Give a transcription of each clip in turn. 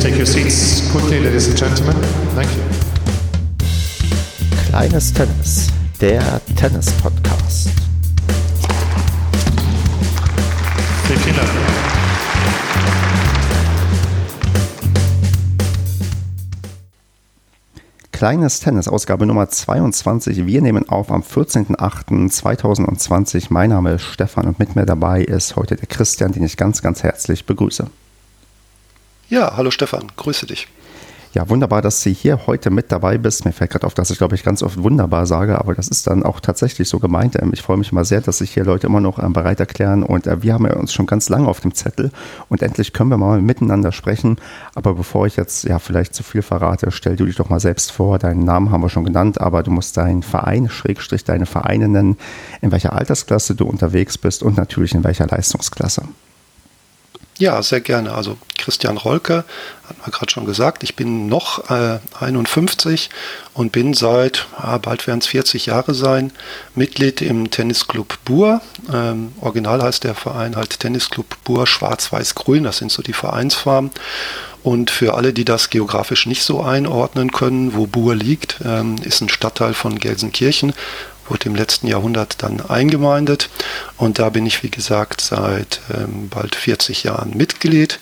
take your seats quickly, ladies and gentlemen. Thank you. Kleines Tennis, der Tennis-Podcast. Vielen Dank. Kleines Tennis, Ausgabe Nummer 22. Wir nehmen auf am 14.08.2020. Mein Name ist Stefan und mit mir dabei ist heute der Christian, den ich ganz, ganz herzlich begrüße. Ja, hallo Stefan, grüße dich. Ja, wunderbar, dass du hier heute mit dabei bist. Mir fällt gerade auf, dass ich, glaube ich, ganz oft wunderbar sage, aber das ist dann auch tatsächlich so gemeint. Ähm, ich freue mich immer sehr, dass sich hier Leute immer noch ähm, bereit erklären und äh, wir haben ja uns schon ganz lange auf dem Zettel und endlich können wir mal miteinander sprechen. Aber bevor ich jetzt ja vielleicht zu viel verrate, stell du dich doch mal selbst vor. Deinen Namen haben wir schon genannt, aber du musst deinen Verein, Schrägstrich, deine Vereine nennen, in welcher Altersklasse du unterwegs bist und natürlich in welcher Leistungsklasse. Ja, sehr gerne. Also Christian Rolke, hat man gerade schon gesagt, ich bin noch äh, 51 und bin seit, ah, bald werden es 40 Jahre sein, Mitglied im Tennisclub Bur. Ähm, original heißt der Verein halt Tennisclub Bur Schwarz-Weiß-Grün, das sind so die Vereinsfarben. Und für alle, die das geografisch nicht so einordnen können, wo Bur liegt, ähm, ist ein Stadtteil von Gelsenkirchen, wurde im letzten Jahrhundert dann eingemeindet. Und da bin ich, wie gesagt, seit ähm, bald 40 Jahren Mitglied.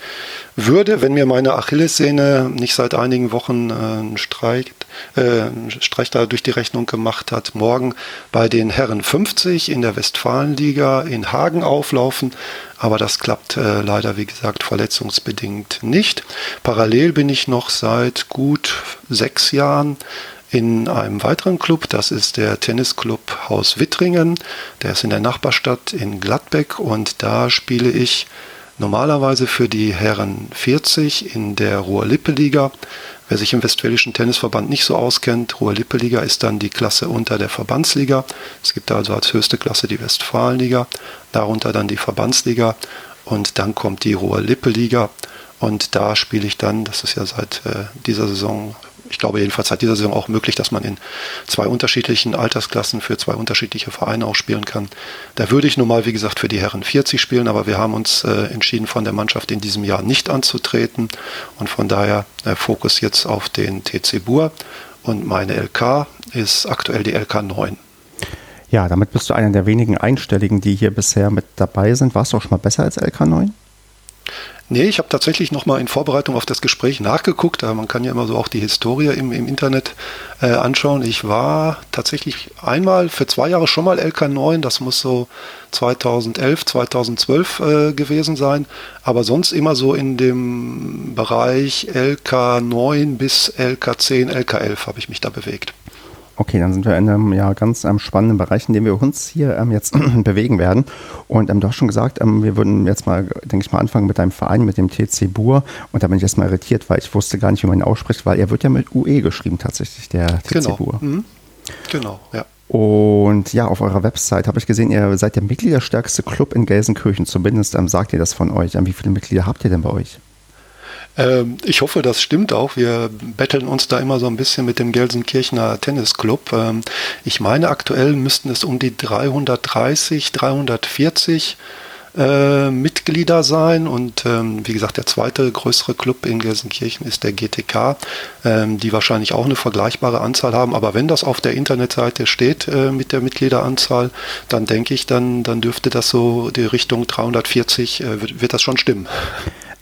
Würde, wenn mir meine Achillessehne nicht seit einigen Wochen äh, einen Streik, äh, Streich da durch die Rechnung gemacht hat, morgen bei den Herren 50 in der Westfalenliga in Hagen auflaufen. Aber das klappt äh, leider, wie gesagt, verletzungsbedingt nicht. Parallel bin ich noch seit gut sechs Jahren in einem weiteren Club. Das ist der Tennisclub Haus Wittringen. Der ist in der Nachbarstadt in Gladbeck und da spiele ich normalerweise für die Herren 40 in der Ruhr-Lippe-Liga. Wer sich im Westfälischen Tennisverband nicht so auskennt, Ruhr-Lippe-Liga ist dann die Klasse unter der Verbandsliga. Es gibt also als höchste Klasse die Westfalenliga, darunter dann die Verbandsliga und dann kommt die Ruhr-Lippe-Liga. Und da spiele ich dann, das ist ja seit äh, dieser Saison ich glaube jedenfalls seit dieser Saison auch möglich, dass man in zwei unterschiedlichen Altersklassen für zwei unterschiedliche Vereine auch spielen kann. Da würde ich nun mal, wie gesagt, für die Herren 40 spielen, aber wir haben uns äh, entschieden, von der Mannschaft in diesem Jahr nicht anzutreten und von daher äh, Fokus jetzt auf den TC Bur und meine LK ist aktuell die LK 9. Ja, damit bist du einer der wenigen Einstelligen, die hier bisher mit dabei sind. Warst du auch schon mal besser als LK 9? Nee, ich habe tatsächlich nochmal in Vorbereitung auf das Gespräch nachgeguckt. Man kann ja immer so auch die Historie im, im Internet äh, anschauen. Ich war tatsächlich einmal für zwei Jahre schon mal LK9. Das muss so 2011, 2012 äh, gewesen sein. Aber sonst immer so in dem Bereich LK9 bis LK10, LK11 habe ich mich da bewegt. Okay, dann sind wir in einem ja, ganz ähm, spannenden Bereich, in dem wir uns hier ähm, jetzt bewegen werden. Und ähm, du hast schon gesagt, ähm, wir würden jetzt mal, denke ich mal, anfangen mit deinem Verein, mit dem TC Bur. Und da bin ich jetzt mal irritiert, weil ich wusste gar nicht, wie man ihn ausspricht, weil er wird ja mit UE geschrieben tatsächlich, der TC genau. Bur. Mhm. Genau, ja. Und ja, auf eurer Website habe ich gesehen, ihr seid der mitgliederstärkste Club in Gelsenkirchen. Zumindest ähm, sagt ihr das von euch. Ähm, wie viele Mitglieder habt ihr denn bei euch? Ähm, ich hoffe, das stimmt auch. Wir betteln uns da immer so ein bisschen mit dem Gelsenkirchener Tennisclub. Ähm, ich meine, aktuell müssten es um die 330, 340 äh, Mitglieder sein. Und ähm, wie gesagt, der zweite größere Club in Gelsenkirchen ist der GTK, ähm, die wahrscheinlich auch eine vergleichbare Anzahl haben. Aber wenn das auf der Internetseite steht äh, mit der Mitgliederanzahl, dann denke ich, dann, dann dürfte das so die Richtung 340, äh, wird, wird das schon stimmen.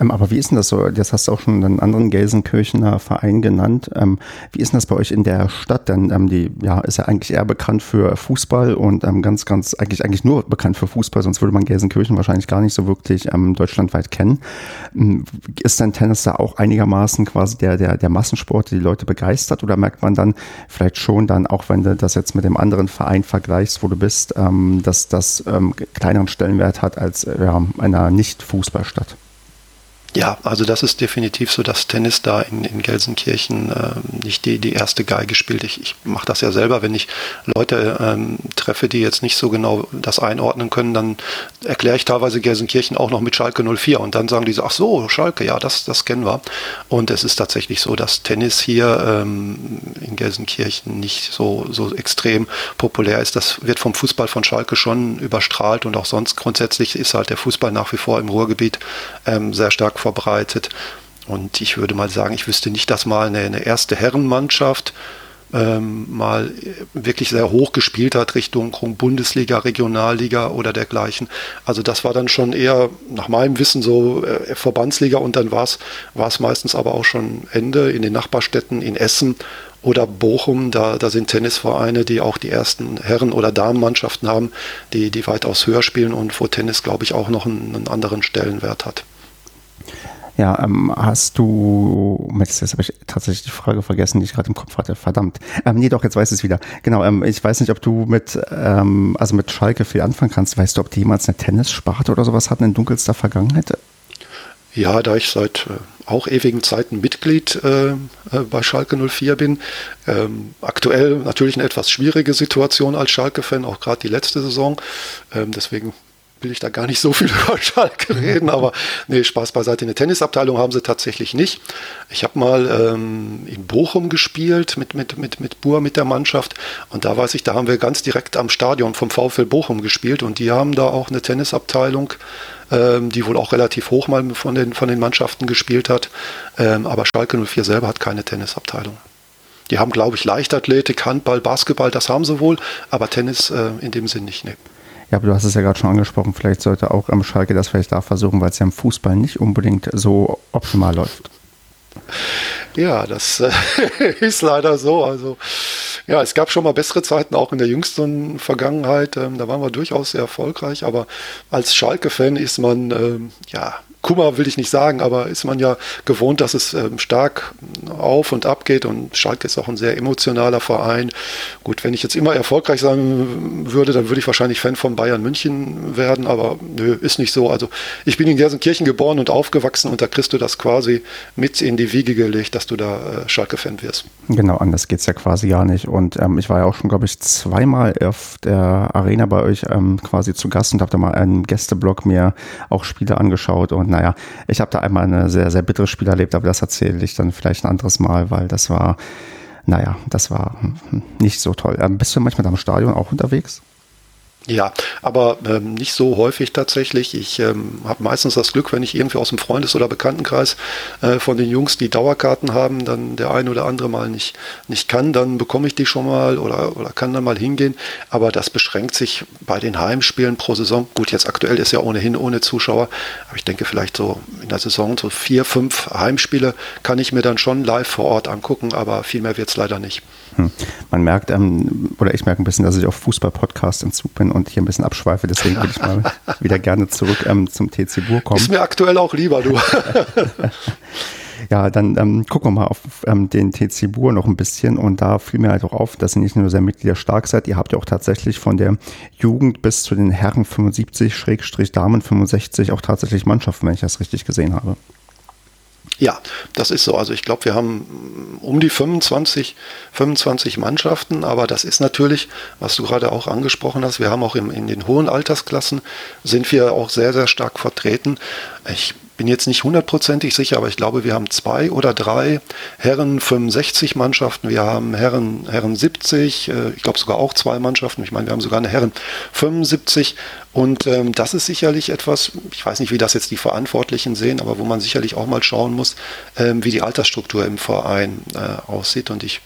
Ähm, aber wie ist denn das so? Das hast du auch schon einen anderen Gelsenkirchener Verein genannt. Ähm, wie ist denn das bei euch in der Stadt? Denn ähm, die ja, ist ja eigentlich eher bekannt für Fußball und ähm, ganz, ganz, eigentlich, eigentlich nur bekannt für Fußball, sonst würde man Gelsenkirchen wahrscheinlich gar nicht so wirklich ähm, deutschlandweit kennen. Ähm, ist denn Tennis da auch einigermaßen quasi der, der, der Massensport, der die Leute begeistert? Oder merkt man dann vielleicht schon dann, auch wenn du das jetzt mit dem anderen Verein vergleichst, wo du bist, dass das kleineren Stellenwert hat als ja, einer Nicht-Fußballstadt? Ja, also das ist definitiv so, dass Tennis da in, in Gelsenkirchen äh, nicht die, die erste Geige spielt. Ich, ich mache das ja selber, wenn ich Leute ähm, treffe, die jetzt nicht so genau das einordnen können, dann erkläre ich teilweise Gelsenkirchen auch noch mit Schalke 04 und dann sagen die so, ach so, Schalke, ja, das, das kennen wir. Und es ist tatsächlich so, dass Tennis hier ähm, in Gelsenkirchen nicht so, so extrem populär ist. Das wird vom Fußball von Schalke schon überstrahlt und auch sonst grundsätzlich ist halt der Fußball nach wie vor im Ruhrgebiet ähm, sehr stark verbreitet. Und ich würde mal sagen, ich wüsste nicht, dass mal eine, eine erste Herrenmannschaft ähm, mal wirklich sehr hoch gespielt hat Richtung Bundesliga, Regionalliga oder dergleichen. Also das war dann schon eher nach meinem Wissen so äh, Verbandsliga und dann war es meistens aber auch schon Ende in den Nachbarstädten in Essen oder Bochum, da, da sind Tennisvereine, die auch die ersten Herren- oder Damenmannschaften haben, die, die weitaus höher spielen und wo Tennis, glaube ich, auch noch einen, einen anderen Stellenwert hat. Ja, ähm, hast du, jetzt habe ich tatsächlich die Frage vergessen, die ich gerade im Kopf hatte, verdammt. Ähm, nee, doch, jetzt weiß ich es wieder. Genau, ähm, ich weiß nicht, ob du mit, ähm, also mit Schalke viel anfangen kannst. Weißt du, ob die jemals eine Tennissparte oder sowas hatten in dunkelster Vergangenheit? Ja, da ich seit äh, auch ewigen Zeiten Mitglied äh, äh bei Schalke 04 bin. Ähm, aktuell natürlich eine etwas schwierige Situation als Schalke-Fan, auch gerade die letzte Saison. Ähm, deswegen will ich da gar nicht so viel über Schalke reden, aber nee, Spaß beiseite. Eine Tennisabteilung haben sie tatsächlich nicht. Ich habe mal ähm, in Bochum gespielt mit, mit, mit, mit Bur, mit der Mannschaft und da weiß ich, da haben wir ganz direkt am Stadion vom VfL Bochum gespielt und die haben da auch eine Tennisabteilung, ähm, die wohl auch relativ hoch mal von den, von den Mannschaften gespielt hat, ähm, aber Schalke 04 selber hat keine Tennisabteilung. Die haben, glaube ich, Leichtathletik, Handball, Basketball, das haben sie wohl, aber Tennis äh, in dem Sinn nicht. Nee. Ja, aber du hast es ja gerade schon angesprochen, vielleicht sollte auch am Schalke das vielleicht da versuchen, weil es ja im Fußball nicht unbedingt so optimal läuft. Ja, das äh, ist leider so. Also ja, es gab schon mal bessere Zeiten, auch in der jüngsten Vergangenheit. Ähm, da waren wir durchaus sehr erfolgreich, aber als Schalke-Fan ist man ähm, ja Kummer will ich nicht sagen, aber ist man ja gewohnt, dass es ähm, stark auf und ab geht und Schalke ist auch ein sehr emotionaler Verein. Gut, wenn ich jetzt immer erfolgreich sein würde, dann würde ich wahrscheinlich Fan von Bayern München werden, aber nö, ist nicht so. Also ich bin in Gelsenkirchen geboren und aufgewachsen und da kriegst du das quasi mit in die Wiege gelegt, dass du da äh, Schalke-Fan wirst. Genau, anders geht es ja quasi gar nicht. Und ähm, ich war ja auch schon, glaube ich, zweimal auf der Arena bei euch ähm, quasi zu Gast und habe da mal einen Gästeblog mir auch Spiele angeschaut und naja, ich habe da einmal eine sehr, sehr bittere Spiel erlebt, aber das erzähle ich dann vielleicht ein anderes Mal, weil das war, naja, das war nicht so toll. Ähm, bist du manchmal am Stadion auch unterwegs? Ja, aber ähm, nicht so häufig tatsächlich. Ich ähm, habe meistens das Glück, wenn ich irgendwie aus dem Freundes- oder Bekanntenkreis äh, von den Jungs, die Dauerkarten haben, dann der eine oder andere mal nicht, nicht kann, dann bekomme ich die schon mal oder, oder kann dann mal hingehen. Aber das beschränkt sich bei den Heimspielen pro Saison. Gut, jetzt aktuell ist ja ohnehin ohne Zuschauer, aber ich denke vielleicht so in der Saison so vier, fünf Heimspiele kann ich mir dann schon live vor Ort angucken, aber viel mehr wird es leider nicht. Hm. Man merkt, ähm, oder ich merke ein bisschen, dass ich auf Fußball-Podcast im Zug bin und hier ein bisschen abschweife. Deswegen würde ich mal wieder gerne zurück ähm, zum TC Bur kommen. Ist mir aktuell auch lieber, du. Ja, dann ähm, gucken wir mal auf ähm, den TC Bur noch ein bisschen und da fiel mir halt auch auf, dass ihr nicht nur sehr mitgliederstark seid, ihr habt ja auch tatsächlich von der Jugend bis zu den Herren 75, Schrägstrich Damen 65 auch tatsächlich Mannschaften, wenn ich das richtig gesehen habe. Ja, das ist so. Also ich glaube, wir haben um die 25, 25 Mannschaften, aber das ist natürlich, was du gerade auch angesprochen hast, wir haben auch im, in den hohen Altersklassen, sind wir auch sehr, sehr stark vertreten. Ich bin jetzt nicht hundertprozentig sicher, aber ich glaube, wir haben zwei oder drei Herren 65 Mannschaften, wir haben Herren, Herren 70, äh, ich glaube sogar auch zwei Mannschaften, ich meine, wir haben sogar eine Herren 75 und ähm, das ist sicherlich etwas, ich weiß nicht, wie das jetzt die Verantwortlichen sehen, aber wo man sicherlich auch mal schauen muss, ähm, wie die Altersstruktur im Verein äh, aussieht. Und ich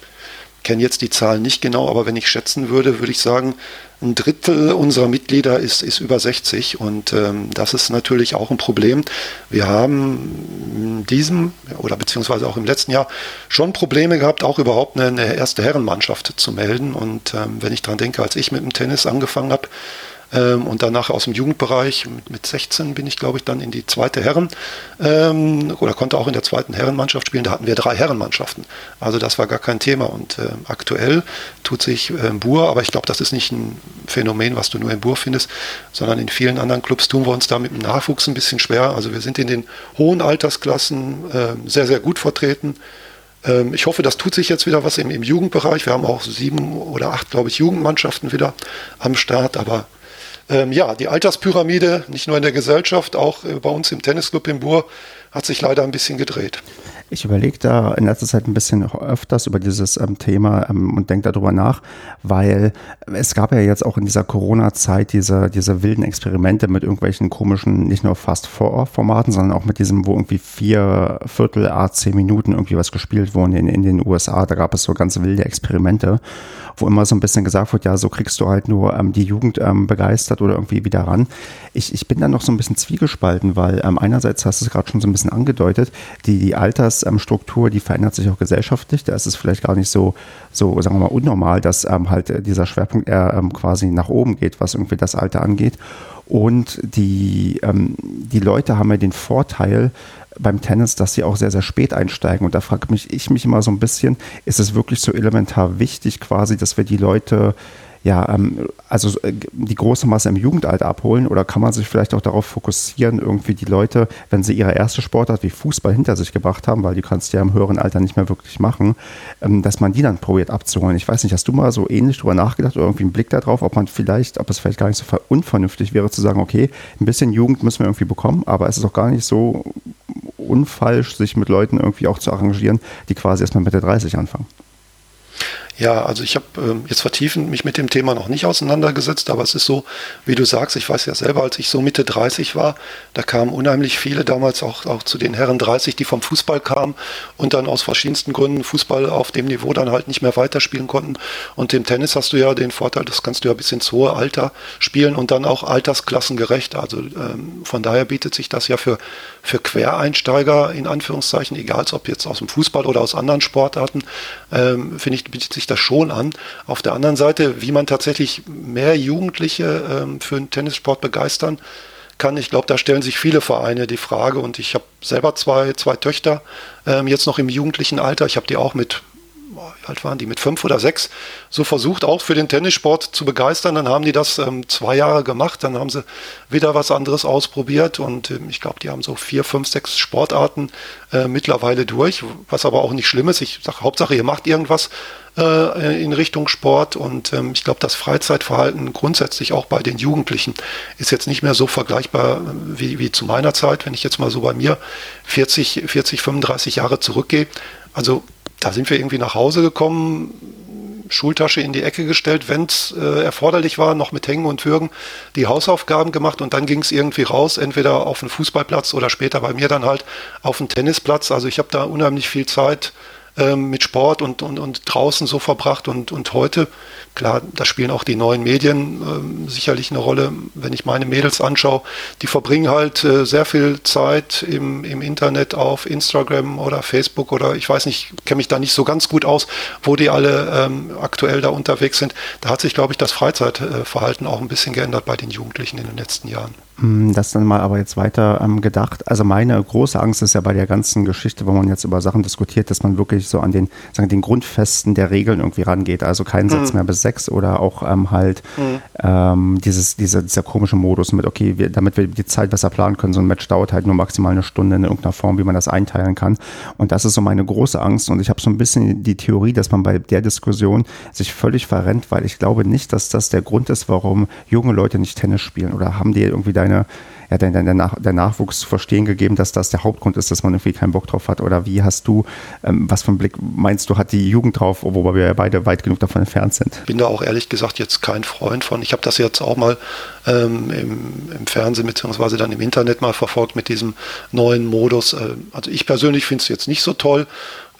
kenne jetzt die Zahlen nicht genau, aber wenn ich schätzen würde, würde ich sagen, ein Drittel unserer Mitglieder ist, ist über 60 und ähm, das ist natürlich auch ein Problem. Wir haben in diesem oder beziehungsweise auch im letzten Jahr schon Probleme gehabt, auch überhaupt eine, erste Herrenmannschaft zu melden. Und ähm, wenn ich daran denke, als ich mit dem Tennis angefangen habe, ähm, und danach aus dem Jugendbereich mit, mit 16 bin ich, glaube ich, dann in die zweite Herren ähm, oder konnte auch in der zweiten Herrenmannschaft spielen. Da hatten wir drei Herrenmannschaften. Also das war gar kein Thema. Und äh, aktuell tut sich äh, Bur, aber ich glaube, das ist nicht ein Phänomen, was du nur in Bur findest, sondern in vielen anderen Clubs tun wir uns da mit dem Nachwuchs ein bisschen schwer. Also wir sind in den hohen Altersklassen äh, sehr, sehr gut vertreten ähm, ich hoffe, das tut sich jetzt wieder was im, im, Jugendbereich. Wir haben auch sieben oder acht, glaube ich, Jugendmannschaften wieder am Start, aber ähm, ja, die Alterspyramide, nicht nur in der Gesellschaft, auch äh, bei uns im Tennisclub in Bur, hat sich leider ein bisschen gedreht. Ich überlege da in letzter Zeit ein bisschen öfters über dieses ähm, Thema ähm, und denke darüber nach, weil es gab ja jetzt auch in dieser Corona-Zeit diese, diese wilden Experimente mit irgendwelchen komischen, nicht nur fast Formaten, sondern auch mit diesem, wo irgendwie vier Viertel, A, zehn Minuten irgendwie was gespielt wurden in, in den USA. Da gab es so ganz wilde Experimente, wo immer so ein bisschen gesagt wird, ja, so kriegst du halt nur ähm, die Jugend ähm, begeistert oder irgendwie wieder ran. Ich, ich bin da noch so ein bisschen zwiegespalten, weil ähm, einerseits hast du es gerade schon so ein bisschen angedeutet, die, die Alters Altersstruktur, die verändert sich auch gesellschaftlich. Da ist es vielleicht gar nicht so, so sagen wir mal, unnormal, dass ähm, halt dieser Schwerpunkt eher ähm, quasi nach oben geht, was irgendwie das Alter angeht. Und die, ähm, die Leute haben ja den Vorteil beim Tennis, dass sie auch sehr, sehr spät einsteigen. Und da frage mich ich mich immer so ein bisschen, ist es wirklich so elementar wichtig quasi, dass wir die Leute ja, ähm, also äh, die große Masse im Jugendalter abholen oder kann man sich vielleicht auch darauf fokussieren, irgendwie die Leute, wenn sie ihre erste Sportart wie Fußball hinter sich gebracht haben, weil die kannst du ja im höheren Alter nicht mehr wirklich machen, ähm, dass man die dann probiert abzuholen. Ich weiß nicht, hast du mal so ähnlich drüber nachgedacht oder irgendwie einen Blick darauf, ob man vielleicht, ob es vielleicht gar nicht so unvernünftig wäre zu sagen, okay, ein bisschen Jugend müssen wir irgendwie bekommen, aber es ist auch gar nicht so unfalsch, sich mit Leuten irgendwie auch zu arrangieren, die quasi erstmal Mitte 30 anfangen. Ja, also ich habe ähm, jetzt vertiefend mich mit dem Thema noch nicht auseinandergesetzt, aber es ist so, wie du sagst, ich weiß ja selber, als ich so Mitte 30 war, da kamen unheimlich viele damals auch, auch zu den Herren 30, die vom Fußball kamen und dann aus verschiedensten Gründen Fußball auf dem Niveau dann halt nicht mehr weiterspielen konnten. Und im Tennis hast du ja den Vorteil, das kannst du ja bis ins hohe Alter spielen und dann auch altersklassengerecht. Also ähm, von daher bietet sich das ja für, für Quereinsteiger in Anführungszeichen, egal ob jetzt aus dem Fußball oder aus anderen Sportarten, ähm, finde ich, bietet sich das schon an. Auf der anderen Seite, wie man tatsächlich mehr Jugendliche ähm, für den Tennissport begeistern kann, ich glaube, da stellen sich viele Vereine die Frage und ich habe selber zwei, zwei Töchter ähm, jetzt noch im jugendlichen Alter. Ich habe die auch mit wie alt waren die, mit fünf oder sechs, so versucht auch für den Tennissport zu begeistern. Dann haben die das ähm, zwei Jahre gemacht, dann haben sie wieder was anderes ausprobiert. Und ähm, ich glaube, die haben so vier, fünf, sechs Sportarten äh, mittlerweile durch, was aber auch nicht schlimm ist. Ich sage, Hauptsache, ihr macht irgendwas äh, in Richtung Sport. Und ähm, ich glaube, das Freizeitverhalten grundsätzlich auch bei den Jugendlichen ist jetzt nicht mehr so vergleichbar äh, wie, wie zu meiner Zeit, wenn ich jetzt mal so bei mir 40, 40, 35 Jahre zurückgehe. Also da sind wir irgendwie nach Hause gekommen, Schultasche in die Ecke gestellt, wenn es äh, erforderlich war, noch mit Hängen und Würgen die Hausaufgaben gemacht und dann ging es irgendwie raus, entweder auf den Fußballplatz oder später bei mir dann halt auf den Tennisplatz. Also ich habe da unheimlich viel Zeit ähm, mit Sport und, und, und draußen so verbracht und, und heute, klar, da spielen auch die neuen Medien ähm, sicherlich eine Rolle. Wenn ich meine Mädels anschaue, die verbringen halt äh, sehr viel Zeit im, im Internet auf Instagram oder Facebook oder ich weiß nicht, kenne mich da nicht so ganz gut aus, wo die alle ähm, aktuell da unterwegs sind. Da hat sich, glaube ich, das Freizeitverhalten auch ein bisschen geändert bei den Jugendlichen in den letzten Jahren. Hm, das dann mal aber jetzt weiter ähm, gedacht. Also meine große Angst ist ja bei der ganzen Geschichte, wo man jetzt über Sachen diskutiert, dass man wirklich so an den, sagen, den Grundfesten der Regeln irgendwie rangeht. Also kein mhm. Satz mehr bis sechs oder auch ähm, halt mhm. ähm, dieses, dieser, dieser komische Modus mit, okay, wir, damit wir die Zeit besser planen können, so ein Match dauert halt nur maximal eine Stunde in irgendeiner Form, wie man das einteilen kann. Und das ist so meine große Angst. Und ich habe so ein bisschen die Theorie, dass man bei der Diskussion sich völlig verrennt, weil ich glaube nicht, dass das der Grund ist, warum junge Leute nicht Tennis spielen oder haben die irgendwie deine deine, ja, dein, dein, der Nachwuchs zu verstehen gegeben, dass das der Hauptgrund ist, dass man irgendwie keinen Bock drauf hat? Oder wie hast du, ähm, was für einen Blick meinst du, hat die Jugend drauf, wobei wir ja beide weit genug davon entfernt sind? Ich bin da auch ehrlich gesagt jetzt kein Freund von. Ich habe das jetzt auch mal ähm, im, im, Fernsehen bzw. dann im Internet mal verfolgt mit diesem neuen Modus. Äh, also ich persönlich finde es jetzt nicht so toll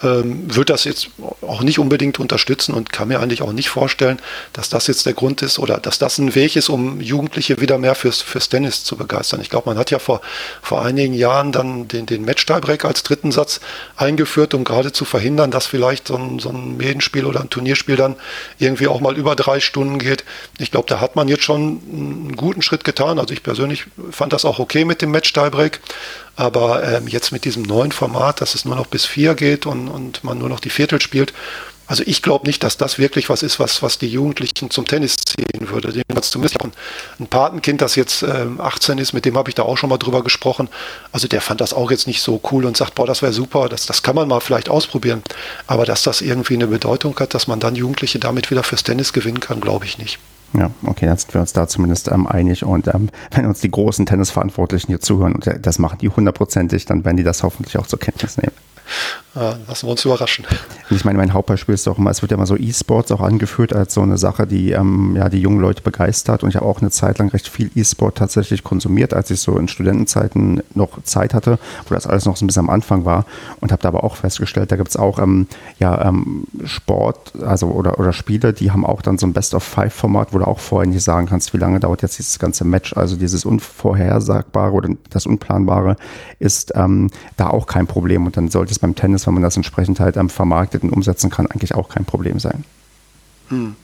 ähm, wird das jetzt auch nicht unbedingt unterstützen und kann mir eigentlich auch nicht vorstellen, dass das jetzt der Grund ist oder dass das ein Weg ist, um Jugendliche wieder mehr fürs, fürs Tennis zu begeistern. Ich glaube, man hat ja vor, vor einigen Jahren dann den, den Match-Tiebreak als dritten Satz eingeführt, um gerade zu verhindern, dass vielleicht so ein, so ein Medenspiel oder ein Turnierspiel dann irgendwie auch mal über drei Stunden geht. Ich glaube, da hat man jetzt schon einen guten Schritt getan. Also ich persönlich fand das auch okay mit dem Match-Tiebreak. Aber ähm, jetzt mit diesem neuen Format, dass es nur noch bis vier geht und, und man nur noch die Viertel spielt, also ich glaube nicht, dass das wirklich was ist, was, was die Jugendlichen zum Tennis ziehen würde. Jedenfalls zumindest ein, ein Patenkind, das jetzt ähm, 18 ist, mit dem habe ich da auch schon mal drüber gesprochen. Also der fand das auch jetzt nicht so cool und sagt, boah, das wäre super, das, das kann man mal vielleicht ausprobieren. Aber dass das irgendwie eine Bedeutung hat, dass man dann Jugendliche damit wieder fürs Tennis gewinnen kann, glaube ich nicht. Ja, okay, dann sind wir uns da zumindest ähm, einig. Und ähm, wenn uns die großen Tennisverantwortlichen hier zuhören, und das machen die hundertprozentig, dann werden die das hoffentlich auch zur Kenntnis nehmen. Äh, lassen wir uns überraschen. Ich meine, mein Hauptbeispiel ist doch immer, es wird ja immer so E-Sports auch angeführt als so eine Sache, die ähm, ja die jungen Leute begeistert. Und ich habe auch eine Zeit lang recht viel E-Sport tatsächlich konsumiert, als ich so in Studentenzeiten noch Zeit hatte, wo das alles noch so ein bisschen am Anfang war. Und habe da aber auch festgestellt, da gibt es auch ähm, ja, ähm, Sport, also oder, oder Spiele, die haben auch dann so ein Best-of-Five-Format, wo du auch vorher nicht sagen kannst, wie lange dauert jetzt dieses ganze Match. Also dieses Unvorhersagbare oder das Unplanbare ist ähm, da auch kein Problem. Und dann sollte es beim Tennis, wenn man das entsprechend halt ähm, vermarktet und umsetzen kann, eigentlich auch kein Problem sein. Hm.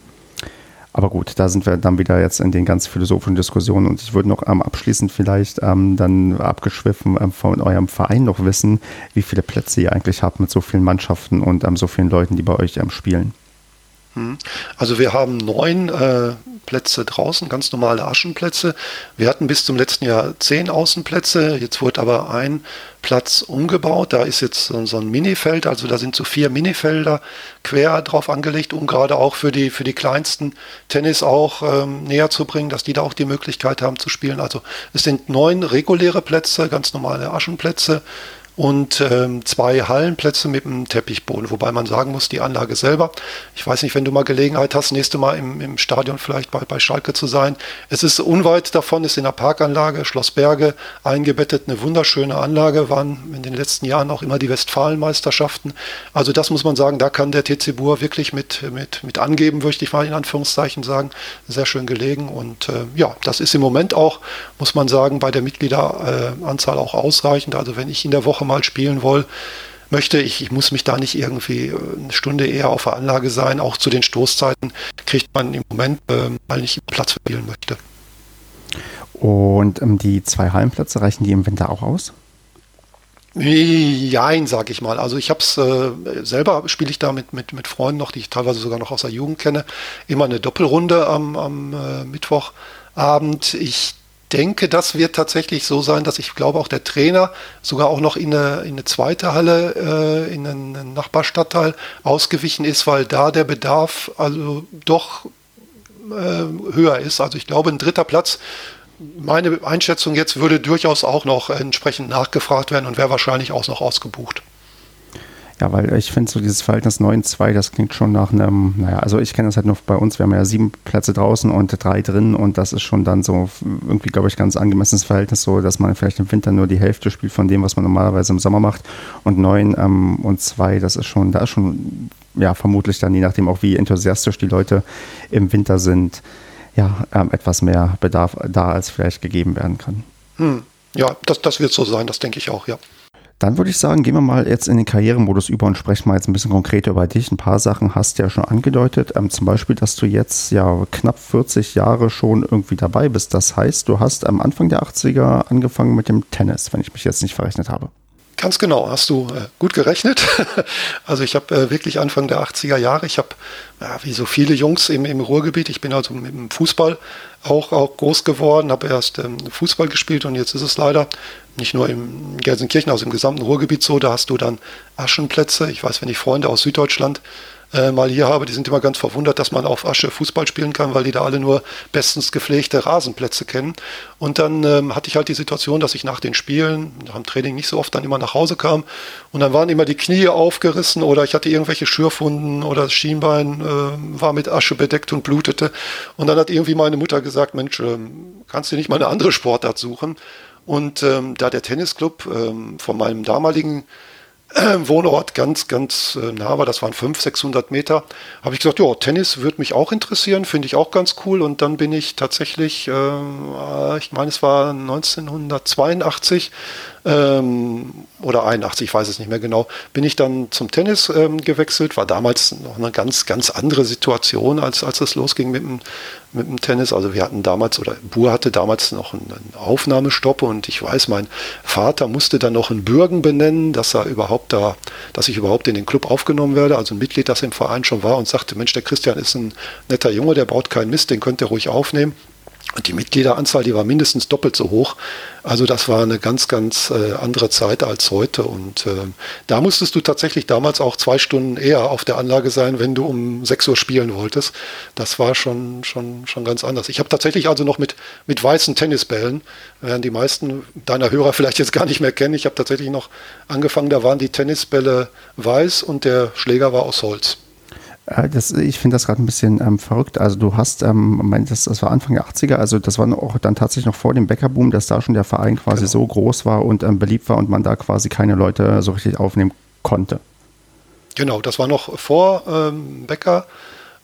Aber gut, da sind wir dann wieder jetzt in den ganz philosophischen Diskussionen und ich würde noch ähm, abschließend vielleicht ähm, dann abgeschwiffen ähm, von eurem Verein noch wissen, wie viele Plätze ihr eigentlich habt mit so vielen Mannschaften und ähm, so vielen Leuten, die bei euch ähm, spielen. Hm. Also wir haben neun äh, Plätze draußen, ganz normale Aschenplätze. Wir hatten bis zum letzten Jahr zehn Außenplätze. Jetzt wurde aber ein Platz umgebaut. Da ist jetzt so, so ein Minifeld, also da sind so vier Minifelder quer drauf angelegt, um gerade auch für die, für die kleinsten Tennis auch ähm, näher zu bringen, dass die da auch die Möglichkeit haben zu spielen. Also es sind neun reguläre Plätze, ganz normale Aschenplätze und ähm, zwei Hallenplätze mit einem Teppichboden. Wobei man sagen muss, die Anlage selber, ich weiß nicht, wenn du mal Gelegenheit hast, nächste Mal im, im Stadion vielleicht bei, bei Schalke zu sein. Es ist unweit davon, ist in der Parkanlage Schloss Berge eingebettet, eine wunderschöne Anlage, waren in den letzten Jahren auch immer die Westfalenmeisterschaften. Also das muss man sagen, da kann der TC Bur wirklich mit, mit, mit angeben, möchte ich mal in Anführungszeichen sagen, sehr schön gelegen. Und äh, ja, das ist im Moment auch, muss man sagen, bei der Mitgliederanzahl auch ausreichend. Also wenn ich in der Woche mal spielen will, möchte. Ich, ich muss mich da nicht irgendwie äh, eine Stunde eher auf der Anlage sein. Auch zu den Stoßzeiten kriegt man im Moment, äh, weil ich Platz spielen möchte. Und ähm, die zwei Hallenplätze reichen die im Winter auch aus? Jein, sag ich mal. Also ich habe es äh, selber, spiele ich da mit, mit, mit Freunden noch, die ich teilweise sogar noch aus der Jugend kenne, immer eine Doppelrunde am, am äh, Mittwochabend. Ich denke, das wird tatsächlich so sein, dass ich glaube, auch der Trainer sogar auch noch in eine, in eine zweite Halle, äh, in einen Nachbarstadtteil ausgewichen ist, weil da der Bedarf also doch äh, höher ist. Also ich glaube, ein dritter Platz, meine Einschätzung jetzt, würde durchaus auch noch entsprechend nachgefragt werden und wäre wahrscheinlich auch noch ausgebucht. Ja, weil ich finde so dieses Verhältnis 9-2, das klingt schon nach einem, naja, also ich kenne das halt nur bei uns, wir haben ja sieben Plätze draußen und drei drin und das ist schon dann so irgendwie, glaube ich, ganz angemessenes Verhältnis, so dass man vielleicht im Winter nur die Hälfte spielt von dem, was man normalerweise im Sommer macht und neun ähm, und zwei, das ist schon, da ist schon, ja, vermutlich dann, je nachdem auch wie enthusiastisch die Leute im Winter sind, ja, ähm, etwas mehr Bedarf da, als vielleicht gegeben werden kann. Hm. Ja, das, das wird so sein, das denke ich auch, ja. Dann würde ich sagen, gehen wir mal jetzt in den Karrieremodus über und sprechen mal jetzt ein bisschen konkreter über dich. Ein paar Sachen hast du ja schon angedeutet. Ähm, zum Beispiel, dass du jetzt ja knapp 40 Jahre schon irgendwie dabei bist. Das heißt, du hast am Anfang der 80er angefangen mit dem Tennis, wenn ich mich jetzt nicht verrechnet habe. Ganz genau, hast du äh, gut gerechnet. also ich habe äh, wirklich Anfang der 80er Jahre, ich habe, ja, wie so viele Jungs im, im Ruhrgebiet, ich bin also mit dem Fußball auch, auch groß geworden, habe erst ähm, Fußball gespielt und jetzt ist es leider nicht nur im Gelsenkirchen, also im gesamten Ruhrgebiet so, da hast du dann Aschenplätze. Ich weiß, wenn ich Freunde aus Süddeutschland äh, mal hier habe, die sind immer ganz verwundert, dass man auf Asche Fußball spielen kann, weil die da alle nur bestens gepflegte Rasenplätze kennen. Und dann ähm, hatte ich halt die Situation, dass ich nach den Spielen, nach dem Training nicht so oft dann immer nach Hause kam und dann waren immer die Knie aufgerissen oder ich hatte irgendwelche Schürfwunden oder das Schienbein äh, war mit Asche bedeckt und blutete. Und dann hat irgendwie meine Mutter gesagt, Mensch, äh, kannst du nicht mal eine andere Sportart suchen? Und ähm, da der Tennisclub ähm, von meinem damaligen Wohnort ganz, ganz äh, nah war, das waren 500, 600 Meter, habe ich gesagt, ja, Tennis würde mich auch interessieren, finde ich auch ganz cool. Und dann bin ich tatsächlich, äh, ich meine, es war 1982 ähm, oder 81, ich weiß es nicht mehr genau, bin ich dann zum Tennis ähm, gewechselt. War damals noch eine ganz, ganz andere Situation, als, als es losging mit dem, mit dem Tennis. Also wir hatten damals, oder Bur hatte damals noch einen, einen Aufnahmestopp und ich weiß, mein Vater musste dann noch einen Bürgen benennen, dass er überhaupt da, dass ich überhaupt in den Club aufgenommen werde. Also ein Mitglied, das im Verein schon war und sagte, Mensch, der Christian ist ein netter Junge, der baut keinen Mist, den könnt ihr ruhig aufnehmen. Und die Mitgliederanzahl, die war mindestens doppelt so hoch. Also das war eine ganz, ganz äh, andere Zeit als heute. Und äh, da musstest du tatsächlich damals auch zwei Stunden eher auf der Anlage sein, wenn du um 6 Uhr spielen wolltest. Das war schon, schon, schon ganz anders. Ich habe tatsächlich also noch mit, mit weißen Tennisbällen, werden die meisten deiner Hörer vielleicht jetzt gar nicht mehr kennen. Ich habe tatsächlich noch angefangen, da waren die Tennisbälle weiß und der Schläger war aus Holz. Äh, das, ich finde das gerade ein bisschen ähm, verrückt. Also du hast, ähm, das, das war Anfang der 80er, also das war auch dann tatsächlich noch vor dem Bäckerboom, dass da schon der Verein quasi genau. so groß war und ähm, beliebt war und man da quasi keine Leute so richtig aufnehmen konnte. Genau, das war noch vor ähm, Becker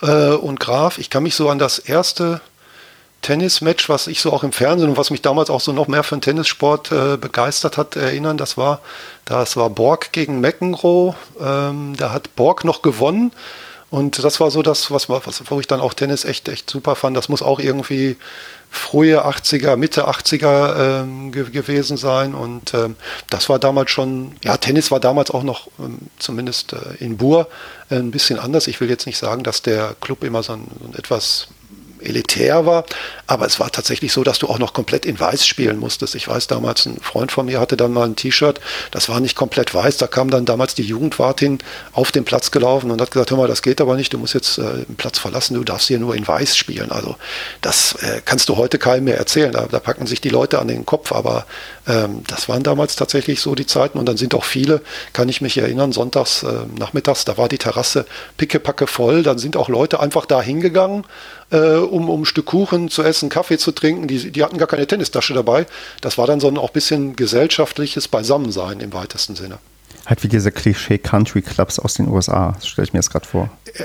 äh, und Graf. Ich kann mich so an das erste Tennismatch, was ich so auch im Fernsehen und was mich damals auch so noch mehr für den Tennissport äh, begeistert hat, erinnern. Das war, das war Borg gegen McEnroe. Ähm, da hat Borg noch gewonnen und das war so das, was, was, wo ich dann auch Tennis echt, echt super fand. Das muss auch irgendwie frühe 80er, Mitte 80er ähm, ge gewesen sein. Und ähm, das war damals schon, ja, Tennis war damals auch noch, ähm, zumindest äh, in Bur, äh, ein bisschen anders. Ich will jetzt nicht sagen, dass der Club immer so ein, so ein etwas elitär war. Aber es war tatsächlich so, dass du auch noch komplett in Weiß spielen musstest. Ich weiß damals, ein Freund von mir hatte dann mal ein T-Shirt, das war nicht komplett weiß. Da kam dann damals die Jugendwartin auf den Platz gelaufen und hat gesagt, hör mal, das geht aber nicht, du musst jetzt äh, den Platz verlassen, du darfst hier nur in Weiß spielen. Also das äh, kannst du heute keinem mehr erzählen. Da, da, packen sich die Leute an den Kopf. Aber ähm, das waren damals tatsächlich so die Zeiten. Und dann sind auch viele, kann ich mich erinnern, sonntags, äh, nachmittags, da war die Terrasse pickepacke voll. Dann sind auch Leute einfach da hingegangen äh, um, um ein Stück Kuchen zu essen, Kaffee zu trinken. Die, die hatten gar keine Tennistasche dabei. Das war dann so ein auch bisschen gesellschaftliches Beisammensein im weitesten Sinne. Halt wie diese Klischee-Country-Clubs aus den USA, stelle ich mir jetzt gerade vor. Äh,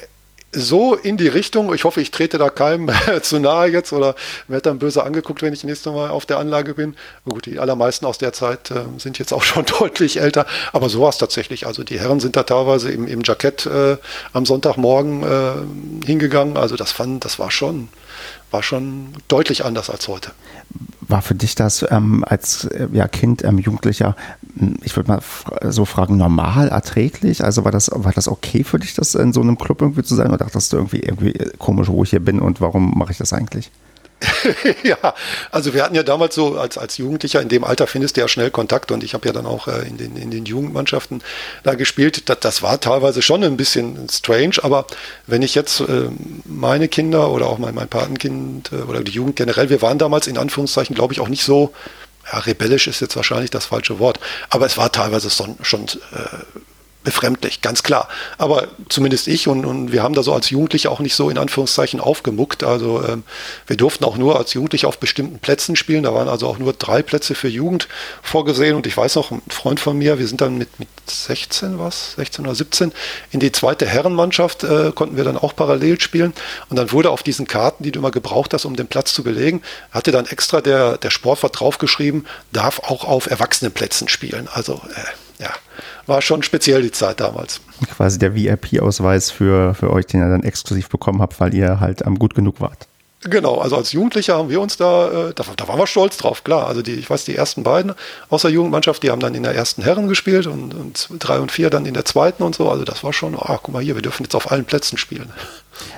so in die Richtung. Ich hoffe, ich trete da keinem zu nahe jetzt oder werde dann böse angeguckt, wenn ich nächste Mal auf der Anlage bin. Gut, die allermeisten aus der Zeit äh, sind jetzt auch schon deutlich älter, aber so war es tatsächlich. Also die Herren sind da teilweise im, im Jackett äh, am Sonntagmorgen äh, hingegangen. Also das fand, das war schon, war schon deutlich anders als heute. War für dich das ähm, als äh, ja, Kind, ähm, Jugendlicher, hm, ich würde mal so fragen, normal, erträglich? Also war das, war das okay für dich, das in so einem Club irgendwie zu sein? Oder dachtest du irgendwie, irgendwie äh, komisch, wo ich hier bin und warum mache ich das eigentlich? ja, also wir hatten ja damals so als, als Jugendlicher, in dem Alter findest du ja schnell Kontakt und ich habe ja dann auch äh, in, den, in den Jugendmannschaften da gespielt. Das, das war teilweise schon ein bisschen strange, aber wenn ich jetzt äh, meine Kinder oder auch mein, mein Patenkind äh, oder die Jugend generell, wir waren damals in Anführungszeichen, glaube ich, auch nicht so, ja, rebellisch ist jetzt wahrscheinlich das falsche Wort, aber es war teilweise schon, schon äh, befremdlich, ganz klar. Aber zumindest ich und, und wir haben da so als Jugendliche auch nicht so in Anführungszeichen aufgemuckt. Also ähm, wir durften auch nur als Jugendliche auf bestimmten Plätzen spielen. Da waren also auch nur drei Plätze für Jugend vorgesehen. Und ich weiß noch, ein Freund von mir, wir sind dann mit, mit 16 was, 16 oder 17 in die zweite Herrenmannschaft äh, konnten wir dann auch parallel spielen. Und dann wurde auf diesen Karten, die du immer gebraucht hast, um den Platz zu belegen, hatte dann extra der, der Sportwart draufgeschrieben, darf auch auf Erwachsenenplätzen spielen. Also äh, war schon speziell die Zeit damals. Quasi der VIP-Ausweis für, für euch, den ihr dann exklusiv bekommen habt, weil ihr halt ähm, gut genug wart. Genau, also als Jugendliche haben wir uns da, äh, da, da, waren wir stolz drauf, klar. Also die, ich weiß, die ersten beiden aus der Jugendmannschaft, die haben dann in der ersten Herren gespielt und, und drei und vier dann in der zweiten und so. Also das war schon, ah, guck mal hier, wir dürfen jetzt auf allen Plätzen spielen.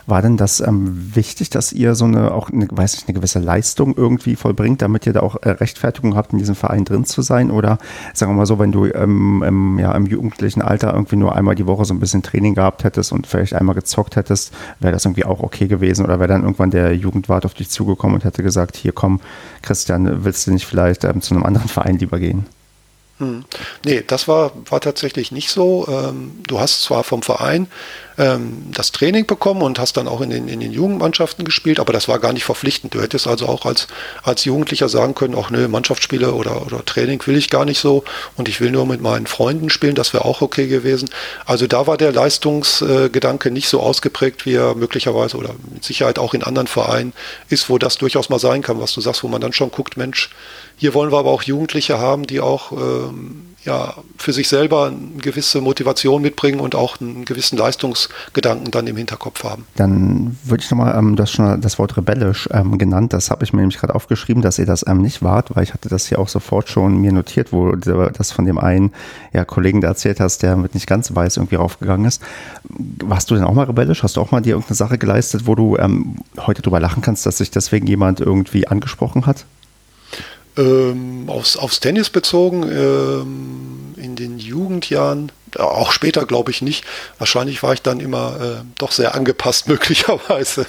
War denn das ähm, wichtig, dass ihr so eine, auch eine, weiß nicht, eine gewisse Leistung irgendwie vollbringt, damit ihr da auch äh, Rechtfertigung habt, in diesem Verein drin zu sein? Oder sagen wir mal so, wenn du ähm, im, ja, im jugendlichen Alter irgendwie nur einmal die Woche so ein bisschen Training gehabt hättest und vielleicht einmal gezockt hättest, wäre das irgendwie auch okay gewesen? Oder wäre dann irgendwann der Jugendwart auf dich zugekommen und hätte gesagt, hier komm, Christian, willst du nicht vielleicht ähm, zu einem anderen Verein lieber gehen? Hm. Nee, das war, war tatsächlich nicht so. Ähm, du hast zwar vom Verein ähm, das Training bekommen und hast dann auch in den, in den Jugendmannschaften gespielt, aber das war gar nicht verpflichtend. Du hättest also auch als, als Jugendlicher sagen können, ach nö, Mannschaftsspiele oder, oder Training will ich gar nicht so und ich will nur mit meinen Freunden spielen, das wäre auch okay gewesen. Also da war der Leistungsgedanke nicht so ausgeprägt, wie er möglicherweise oder mit Sicherheit auch in anderen Vereinen ist, wo das durchaus mal sein kann, was du sagst, wo man dann schon guckt, Mensch, hier wollen wir aber auch Jugendliche haben, die auch äh, ähm, ja, für sich selber eine gewisse Motivation mitbringen und auch einen gewissen Leistungsgedanken dann im Hinterkopf haben. Dann würde ich nochmal, ähm, du hast schon das Wort rebellisch ähm, genannt, das habe ich mir nämlich gerade aufgeschrieben, dass ihr das ähm, nicht wart, weil ich hatte das hier auch sofort schon mir notiert, wo du das von dem einen ja, Kollegen da erzählt hast, der mit nicht ganz weiß irgendwie raufgegangen ist. Warst du denn auch mal rebellisch? Hast du auch mal dir irgendeine Sache geleistet, wo du ähm, heute drüber lachen kannst, dass sich deswegen jemand irgendwie angesprochen hat? Ähm, aufs, aufs, Tennis bezogen, ähm, in den Jugendjahren, auch später glaube ich nicht. Wahrscheinlich war ich dann immer äh, doch sehr angepasst, möglicherweise.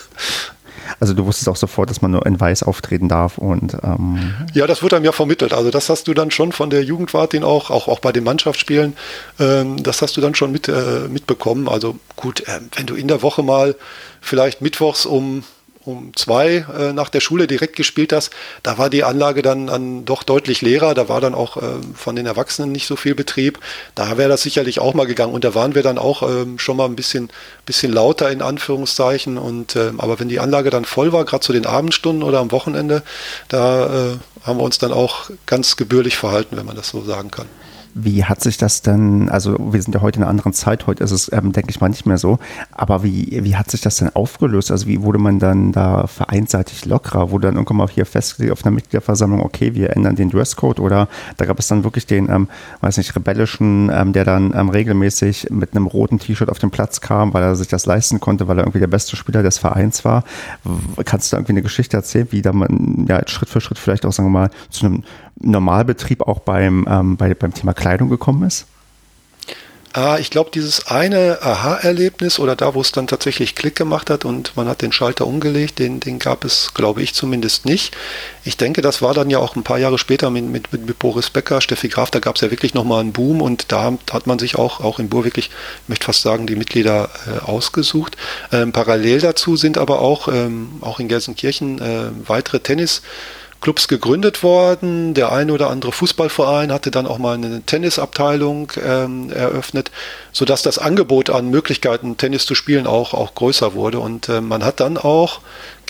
Also du wusstest auch sofort, dass man nur in Weiß auftreten darf und ähm ja, das wird einem ja vermittelt. Also das hast du dann schon von der Jugendwartin auch, auch, auch bei den Mannschaftsspielen, ähm, das hast du dann schon mit, äh, mitbekommen. Also gut, äh, wenn du in der Woche mal vielleicht mittwochs um um zwei äh, nach der Schule direkt gespielt hast, da war die Anlage dann, dann doch deutlich leerer. Da war dann auch äh, von den Erwachsenen nicht so viel Betrieb. Da wäre das sicherlich auch mal gegangen. Und da waren wir dann auch ähm, schon mal ein bisschen, bisschen lauter in Anführungszeichen. Und ähm, aber wenn die Anlage dann voll war, gerade zu den Abendstunden oder am Wochenende, da äh, haben wir uns dann auch ganz gebührlich verhalten, wenn man das so sagen kann. Wie hat sich das denn, also wir sind ja heute in einer anderen Zeit, heute ist es, ähm, denke ich mal, nicht mehr so, aber wie, wie hat sich das denn aufgelöst? Also wie wurde man dann da vereinseitig lockerer? Wurde dann irgendwann mal hier festgelegt auf einer Mitgliederversammlung, okay, wir ändern den Dresscode oder da gab es dann wirklich den, ähm, weiß nicht, rebellischen, ähm, der dann ähm, regelmäßig mit einem roten T-Shirt auf den Platz kam, weil er sich das leisten konnte, weil er irgendwie der beste Spieler des Vereins war. Kannst du da irgendwie eine Geschichte erzählen, wie da man ja Schritt für Schritt vielleicht auch, sagen wir mal, zu einem Normalbetrieb auch beim, ähm, bei, beim Thema Kleidung gekommen ist? Ah, ich glaube, dieses eine Aha-Erlebnis oder da, wo es dann tatsächlich Klick gemacht hat und man hat den Schalter umgelegt, den, den gab es, glaube ich, zumindest nicht. Ich denke, das war dann ja auch ein paar Jahre später mit, mit, mit Boris Becker, Steffi Graf, da gab es ja wirklich nochmal einen Boom und da hat man sich auch, auch in Bur wirklich, ich möchte fast sagen, die Mitglieder äh, ausgesucht. Ähm, parallel dazu sind aber auch, ähm, auch in Gelsenkirchen äh, weitere Tennis- Clubs gegründet worden. Der eine oder andere Fußballverein hatte dann auch mal eine Tennisabteilung ähm, eröffnet, sodass das Angebot an Möglichkeiten, Tennis zu spielen, auch, auch größer wurde. Und äh, man hat dann auch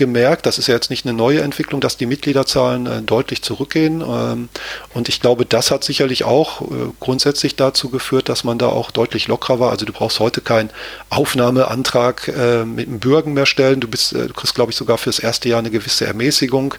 gemerkt, das ist ja jetzt nicht eine neue Entwicklung, dass die Mitgliederzahlen äh, deutlich zurückgehen. Ähm, und ich glaube, das hat sicherlich auch äh, grundsätzlich dazu geführt, dass man da auch deutlich lockerer war. Also du brauchst heute keinen Aufnahmeantrag äh, mit dem Bürgen mehr stellen. Du bist, du kriegst, glaube ich, sogar fürs erste Jahr eine gewisse Ermäßigung.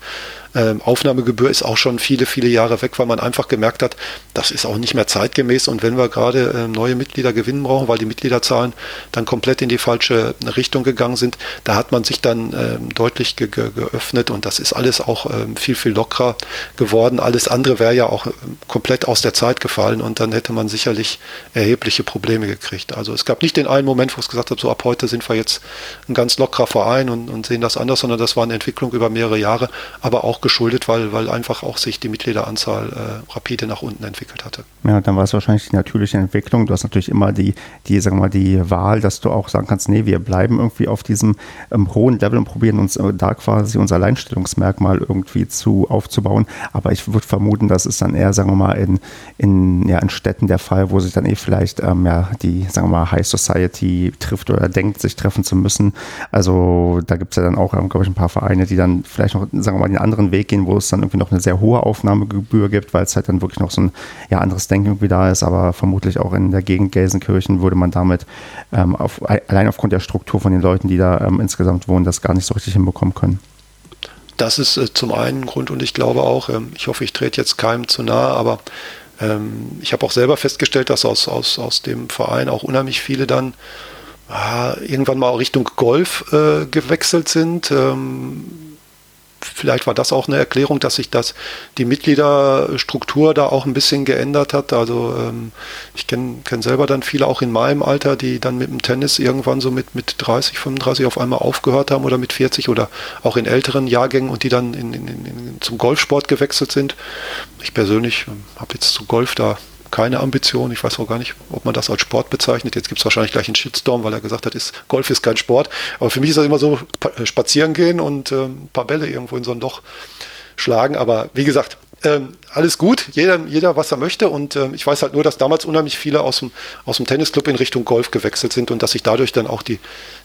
Ähm, Aufnahmegebühr ist auch schon viele, viele Jahre weg, weil man einfach gemerkt hat, das ist auch nicht mehr zeitgemäß. Und wenn wir gerade neue Mitglieder gewinnen brauchen, weil die Mitgliederzahlen dann komplett in die falsche Richtung gegangen sind, da hat man sich dann ähm, deutlich ge ge geöffnet und das ist alles auch ähm, viel, viel lockerer geworden. Alles andere wäre ja auch ähm, komplett aus der Zeit gefallen und dann hätte man sicherlich erhebliche Probleme gekriegt. Also es gab nicht den einen Moment, wo es gesagt hat, so ab heute sind wir jetzt ein ganz lockerer Verein und, und sehen das anders, sondern das war eine Entwicklung über mehrere Jahre, aber auch geschuldet, weil, weil einfach auch sich die Mitgliederanzahl äh, rapide nach unten entwickelt hatte. Ja, dann war es wahrscheinlich die natürliche Entwicklung. Du hast natürlich immer die, die, sagen wir mal, die Wahl, dass du auch sagen kannst, nee, wir bleiben irgendwie auf diesem ähm, hohen Level und probieren uns da quasi unser Alleinstellungsmerkmal irgendwie zu aufzubauen. Aber ich würde vermuten, das ist dann eher, sagen wir mal, in, in, ja, in Städten der Fall, wo sich dann eh vielleicht ähm, ja, die, sagen wir mal, High Society trifft oder denkt, sich treffen zu müssen. Also da gibt es ja dann auch, ähm, glaube ich, ein paar Vereine, die dann vielleicht noch, sagen wir mal, den anderen Weg gehen, wo es dann irgendwie noch eine sehr hohe Aufnahmegebühr gibt, weil es halt dann wirklich noch so ein ja, anderes Denken irgendwie da ist, aber vermutlich auch in der Gegend Gelsenkirchen würde man damit ähm, auf, allein aufgrund der Struktur von den Leuten, die da ähm, insgesamt wohnen, das gar nicht so richtig hinbekommen können. Das ist äh, zum einen Grund und ich glaube auch, ähm, ich hoffe, ich trete jetzt keinem zu nahe, aber ähm, ich habe auch selber festgestellt, dass aus, aus, aus dem Verein auch unheimlich viele dann ah, irgendwann mal Richtung Golf äh, gewechselt sind. Ähm, vielleicht war das auch eine Erklärung, dass sich das die Mitgliederstruktur da auch ein bisschen geändert hat. Also ähm, ich kenne kenn selber dann viele auch in meinem Alter, die dann mit dem Tennis irgendwann so mit, mit 30, 35 auf einmal aufgehört haben oder mit 40 oder auch in älteren Jahrgängen und die dann in, in, in, zum Golfsport gewechselt sind. Ich persönlich ähm, habe jetzt zu Golf da keine Ambition. Ich weiß auch gar nicht, ob man das als Sport bezeichnet. Jetzt gibt es wahrscheinlich gleich einen Shitstorm, weil er gesagt hat, ist, Golf ist kein Sport. Aber für mich ist das immer so, äh, spazieren gehen und äh, ein paar Bälle irgendwo in so ein Loch schlagen. Aber wie gesagt, ähm, alles gut, jeder, jeder was er möchte. Und ähm, ich weiß halt nur, dass damals unheimlich viele aus dem, aus dem Tennisclub in Richtung Golf gewechselt sind und dass sich dadurch dann auch die,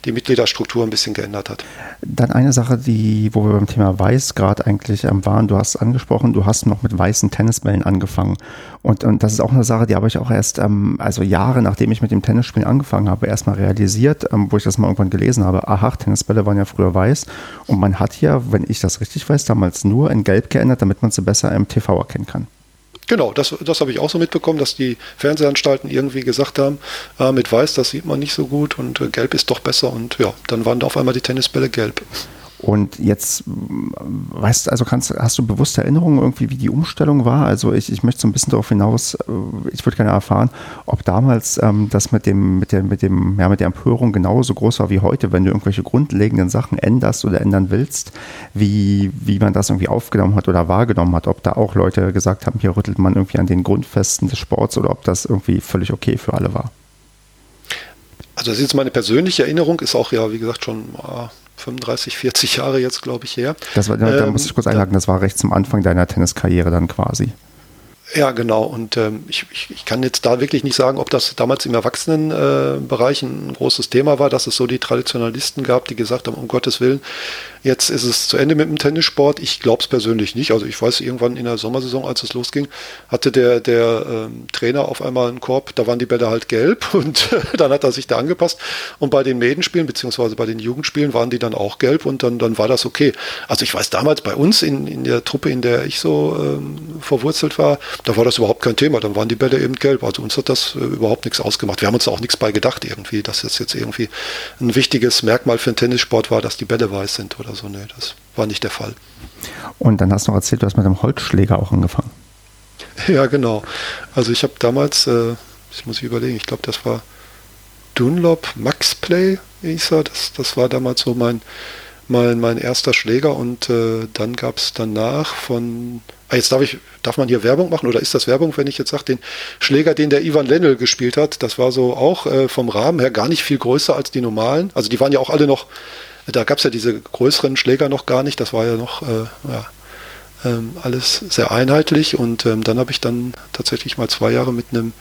die Mitgliederstruktur ein bisschen geändert hat. Dann eine Sache, die, wo wir beim Thema Weiß gerade eigentlich ähm, waren, du hast angesprochen, du hast noch mit weißen Tennisbällen angefangen. Und, und das ist auch eine Sache, die habe ich auch erst, ähm, also Jahre nachdem ich mit dem Tennisspielen angefangen habe, erstmal realisiert, ähm, wo ich das mal irgendwann gelesen habe. Aha, Tennisbälle waren ja früher weiß. Und man hat ja, wenn ich das richtig weiß, damals nur in Gelb geändert, damit man sie besser im TV erkennen kann. Genau, das, das habe ich auch so mitbekommen, dass die Fernsehanstalten irgendwie gesagt haben, äh, mit Weiß, das sieht man nicht so gut und äh, Gelb ist doch besser und ja, dann waren da auf einmal die Tennisbälle gelb. Und jetzt, weißt also kannst, hast du bewusste Erinnerungen irgendwie, wie die Umstellung war? Also ich, ich möchte so ein bisschen darauf hinaus, äh, ich würde gerne erfahren, ob damals ähm, das mit dem, mit der, mit dem, ja, mit der Empörung genauso groß war wie heute, wenn du irgendwelche grundlegenden Sachen änderst oder ändern willst, wie, wie man das irgendwie aufgenommen hat oder wahrgenommen hat, ob da auch Leute gesagt haben, hier rüttelt man irgendwie an den Grundfesten des Sports oder ob das irgendwie völlig okay für alle war. Also das ist jetzt meine persönliche Erinnerung, ist auch ja, wie gesagt, schon äh, 35, 40 Jahre jetzt, glaube ich, her. Das war, da ähm, muss ich kurz einhaken, das war recht zum Anfang deiner Tenniskarriere dann quasi. Ja, genau. Und ähm, ich, ich, ich, kann jetzt da wirklich nicht sagen, ob das damals im Erwachsenenbereich äh, ein großes Thema war, dass es so die Traditionalisten gab, die gesagt haben, um Gottes Willen, Jetzt ist es zu Ende mit dem Tennissport. Ich glaube es persönlich nicht. Also ich weiß, irgendwann in der Sommersaison, als es losging, hatte der, der ähm, Trainer auf einmal einen Korb, da waren die Bälle halt gelb und dann hat er sich da angepasst. Und bei den Mädenspielen, beziehungsweise bei den Jugendspielen, waren die dann auch gelb und dann, dann war das okay. Also ich weiß damals bei uns in, in der Truppe, in der ich so ähm, verwurzelt war, da war das überhaupt kein Thema. Dann waren die Bälle eben gelb. Also uns hat das äh, überhaupt nichts ausgemacht. Wir haben uns auch nichts bei gedacht irgendwie, dass das jetzt irgendwie ein wichtiges Merkmal für einen Tennissport war, dass die Bälle weiß sind oder so. Nee, das war nicht der Fall. Und dann hast du noch erzählt, du hast mit dem Holzschläger auch angefangen. Ja, genau. Also ich habe damals, äh, das muss ich überlegen, ich glaube, das war Dunlop Max Play, hieß er. Das, das war damals so mein, mein, mein erster Schläger und äh, dann gab es danach von Ah, jetzt darf ich, darf man hier Werbung machen oder ist das Werbung, wenn ich jetzt sage, den Schläger, den der Ivan Lendl gespielt hat, das war so auch äh, vom Rahmen her gar nicht viel größer als die normalen. Also die waren ja auch alle noch da gab es ja diese größeren Schläger noch gar nicht. Das war ja noch äh, ja, ähm, alles sehr einheitlich. Und ähm, dann habe ich dann tatsächlich mal zwei Jahre mit einem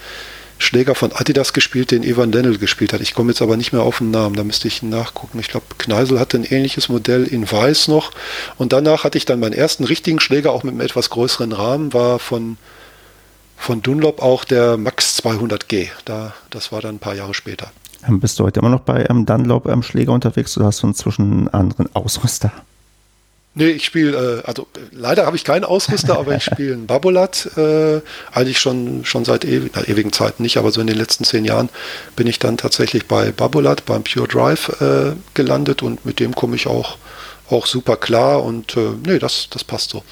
Schläger von Adidas gespielt, den Evan Lennel gespielt hat. Ich komme jetzt aber nicht mehr auf den Namen, da müsste ich nachgucken. Ich glaube, Kneisel hatte ein ähnliches Modell in Weiß noch. Und danach hatte ich dann meinen ersten richtigen Schläger, auch mit einem etwas größeren Rahmen, war von, von Dunlop auch der Max 200G. Da, das war dann ein paar Jahre später. Ähm, bist du heute immer noch bei ähm, Dunlop ähm, Schläger unterwegs oder hast du inzwischen einen anderen Ausrüster? Nee, ich spiele, äh, also leider habe ich keinen Ausrüster, aber ich spiele ein Babolat, äh, eigentlich schon, schon seit ewig, na, ewigen Zeiten nicht, aber so in den letzten zehn Jahren bin ich dann tatsächlich bei Babolat, beim Pure Drive äh, gelandet und mit dem komme ich auch, auch super klar und äh, nee, das, das passt so.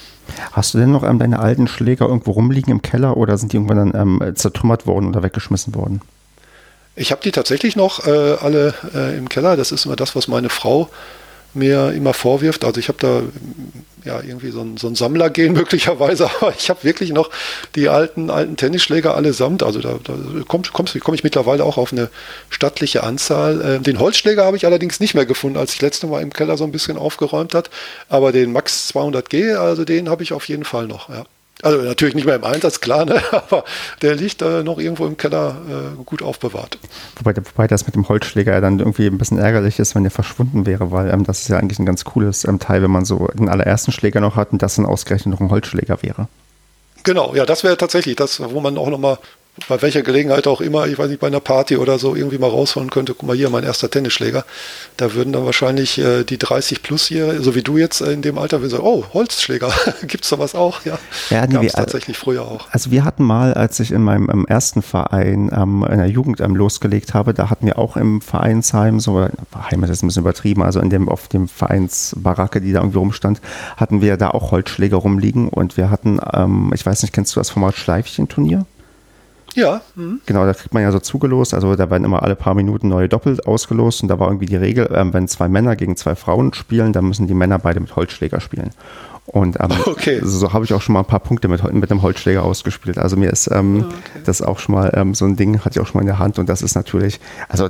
Hast du denn noch ähm, deine alten Schläger irgendwo rumliegen im Keller oder sind die irgendwann dann ähm, zertrümmert worden oder weggeschmissen worden? Ich habe die tatsächlich noch äh, alle äh, im Keller. Das ist immer das, was meine Frau mir immer vorwirft. Also ich habe da ja irgendwie so ein, so ein Sammlergehen möglicherweise, aber ich habe wirklich noch die alten, alten Tennisschläger allesamt. Also da, da komme komm, ich mittlerweile auch auf eine stattliche Anzahl. Äh, den Holzschläger habe ich allerdings nicht mehr gefunden, als ich letzte Mal im Keller so ein bisschen aufgeräumt hat. Aber den Max 200G, also den habe ich auf jeden Fall noch. Ja. Also natürlich nicht mehr im Einsatz, klar, ne? aber der liegt äh, noch irgendwo im Keller äh, gut aufbewahrt. Wobei, wobei das mit dem Holzschläger ja dann irgendwie ein bisschen ärgerlich ist, wenn der verschwunden wäre, weil ähm, das ist ja eigentlich ein ganz cooles ähm, Teil, wenn man so den allerersten Schläger noch hat und das dann ausgerechnet noch ein Holzschläger wäre. Genau, ja, das wäre tatsächlich das, wo man auch nochmal bei welcher Gelegenheit auch immer, ich weiß nicht, bei einer Party oder so irgendwie mal rausholen könnte, guck mal hier, mein erster Tennisschläger. Da würden dann wahrscheinlich äh, die 30 plus hier, so wie du jetzt äh, in dem Alter, würden sagen, oh, Holzschläger, gibt's sowas auch? Ja, ja nee, wir, tatsächlich früher auch. Also wir hatten mal, als ich in meinem ersten Verein ähm, in der Jugend ähm, losgelegt habe, da hatten wir auch im Vereinsheim, so Heim ist ein bisschen übertrieben, also in dem, auf dem Vereinsbaracke, die da irgendwie rumstand, hatten wir da auch Holzschläger rumliegen und wir hatten, ähm, ich weiß nicht, kennst du das Format Schleifchen-Turnier? Ja. Mhm. Genau, da kriegt man ja so zugelost. Also da werden immer alle paar Minuten neue Doppel ausgelost. Und da war irgendwie die Regel, ähm, wenn zwei Männer gegen zwei Frauen spielen, dann müssen die Männer beide mit Holzschläger spielen. Und ähm, okay. so habe ich auch schon mal ein paar Punkte mit, mit dem Holzschläger ausgespielt. Also mir ist ähm, oh, okay. das auch schon mal ähm, so ein Ding, hatte ich auch schon mal in der Hand. Und das ist natürlich, also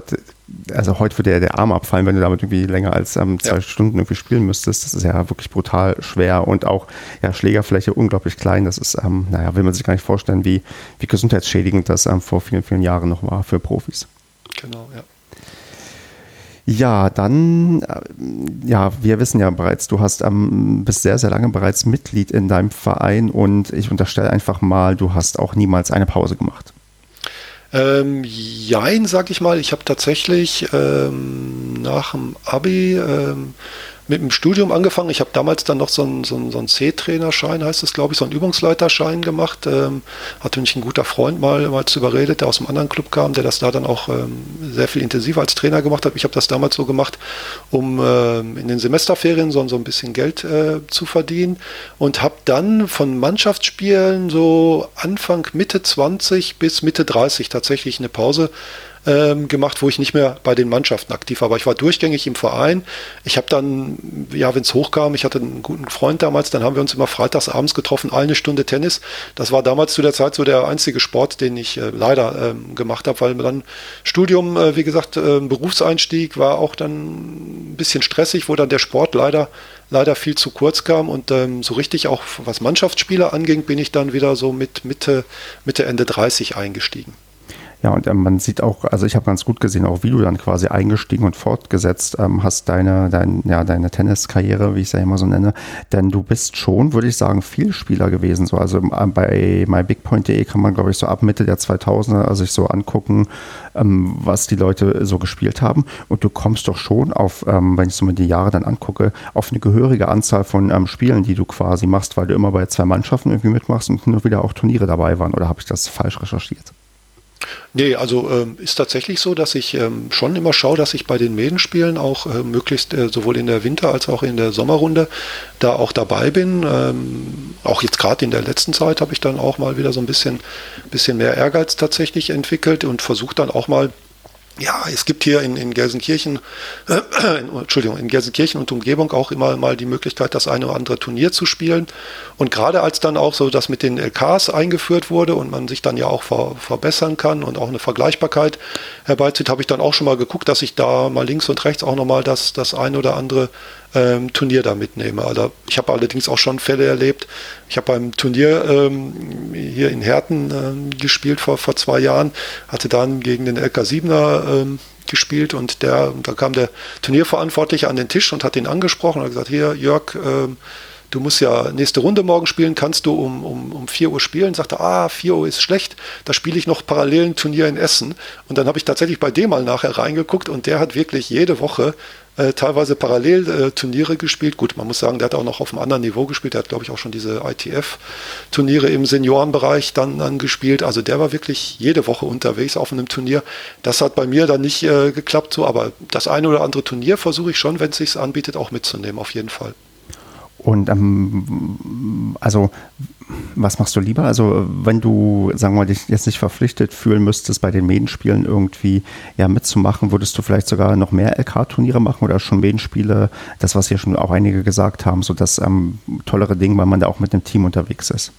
also heute würde der, der Arm abfallen, wenn du damit irgendwie länger als ähm, zwei ja. Stunden irgendwie spielen müsstest. Das ist ja wirklich brutal schwer und auch ja, Schlägerfläche unglaublich klein. Das ist, ähm, naja, will man sich gar nicht vorstellen, wie, wie gesundheitsschädigend das ähm, vor vielen, vielen Jahren noch war für Profis. Genau, ja. Ja, dann, äh, ja, wir wissen ja bereits, du hast ähm, bist sehr, sehr lange bereits Mitglied in deinem Verein und ich unterstelle einfach mal, du hast auch niemals eine Pause gemacht. Ähm, jein, sag ich mal. Ich habe tatsächlich ähm, nach dem Abi ähm, mit dem Studium angefangen. Ich habe damals dann noch so einen, so einen, so einen C-Trainerschein, heißt es, glaube ich, so einen Übungsleiterschein gemacht. Ähm, hatte mich ein guter Freund mal, mal zu überredet, der aus einem anderen Club kam, der das da dann auch ähm, sehr viel intensiver als Trainer gemacht hat. Ich habe das damals so gemacht, um ähm, in den Semesterferien so, so ein bisschen Geld äh, zu verdienen und habe dann von Mannschaftsspielen so Anfang Mitte 20 bis Mitte 30 tatsächlich eine Pause ähm, gemacht, wo ich nicht mehr bei den Mannschaften aktiv war. Aber ich war durchgängig im Verein. Ich habe dann, ja, wenn es hochkam, ich hatte einen guten Freund damals, dann haben wir uns immer freitags abends getroffen, eine Stunde Tennis. Das war damals zu der Zeit so der einzige Sport, den ich äh, leider ähm, gemacht habe, weil dann Studium, äh, wie gesagt, äh, Berufseinstieg war auch dann ein bisschen stressig, wo dann der Sport leider leider viel zu kurz kam und ähm, so richtig auch was Mannschaftsspiele anging, bin ich dann wieder so mit Mitte, Mitte Ende 30 eingestiegen. Ja, und ähm, man sieht auch, also ich habe ganz gut gesehen, auch wie du dann quasi eingestiegen und fortgesetzt ähm, hast, deine, dein, ja, deine Tenniskarriere, wie ich es ja immer so nenne. Denn du bist schon, würde ich sagen, Vielspieler gewesen. So, also ähm, bei mybigpoint.de kann man, glaube ich, so ab Mitte der 2000er also sich so angucken, ähm, was die Leute so gespielt haben. Und du kommst doch schon auf, ähm, wenn ich so mir die Jahre dann angucke, auf eine gehörige Anzahl von ähm, Spielen, die du quasi machst, weil du immer bei zwei Mannschaften irgendwie mitmachst und nur wieder auch Turniere dabei waren. Oder habe ich das falsch recherchiert? Nee, also ähm, ist tatsächlich so, dass ich ähm, schon immer schaue, dass ich bei den Medenspielen auch äh, möglichst äh, sowohl in der Winter- als auch in der Sommerrunde da auch dabei bin. Ähm, auch jetzt gerade in der letzten Zeit habe ich dann auch mal wieder so ein bisschen, bisschen mehr Ehrgeiz tatsächlich entwickelt und versuche dann auch mal ja, es gibt hier in, in Gelsenkirchen, äh, in, Entschuldigung, in Gelsenkirchen und Umgebung auch immer mal die Möglichkeit, das eine oder andere Turnier zu spielen. Und gerade als dann auch so das mit den LKs eingeführt wurde und man sich dann ja auch ver, verbessern kann und auch eine Vergleichbarkeit herbeizieht, habe ich dann auch schon mal geguckt, dass ich da mal links und rechts auch nochmal das, das ein oder andere ähm, Turnier da mitnehme. Also ich habe allerdings auch schon Fälle erlebt. Ich habe beim Turnier ähm, hier in Herten ähm, gespielt vor, vor zwei Jahren, hatte dann gegen den LK7er ähm, gespielt und der, da kam der Turnierverantwortliche an den Tisch und hat ihn angesprochen und hat gesagt, hier Jörg, ähm, du musst ja nächste Runde morgen spielen, kannst du um, um, um 4 Uhr spielen? Sagte, ah, 4 Uhr ist schlecht, da spiele ich noch parallel ein Turnier in Essen. Und dann habe ich tatsächlich bei dem mal nachher reingeguckt und der hat wirklich jede Woche äh, teilweise parallel äh, Turniere gespielt. Gut, man muss sagen, der hat auch noch auf einem anderen Niveau gespielt. Der hat, glaube ich, auch schon diese ITF-Turniere im Seniorenbereich dann, dann gespielt. Also der war wirklich jede Woche unterwegs auf einem Turnier. Das hat bei mir dann nicht äh, geklappt so, aber das eine oder andere Turnier versuche ich schon, wenn es sich anbietet, auch mitzunehmen, auf jeden Fall. Und ähm, also was machst du lieber? Also wenn du, sagen wir mal, dich jetzt nicht verpflichtet fühlen müsstest, bei den Medenspielen irgendwie ja mitzumachen, würdest du vielleicht sogar noch mehr LK-Turniere machen oder schon Medenspiele, das was hier schon auch einige gesagt haben, so das ähm, tollere Ding, weil man da auch mit dem Team unterwegs ist.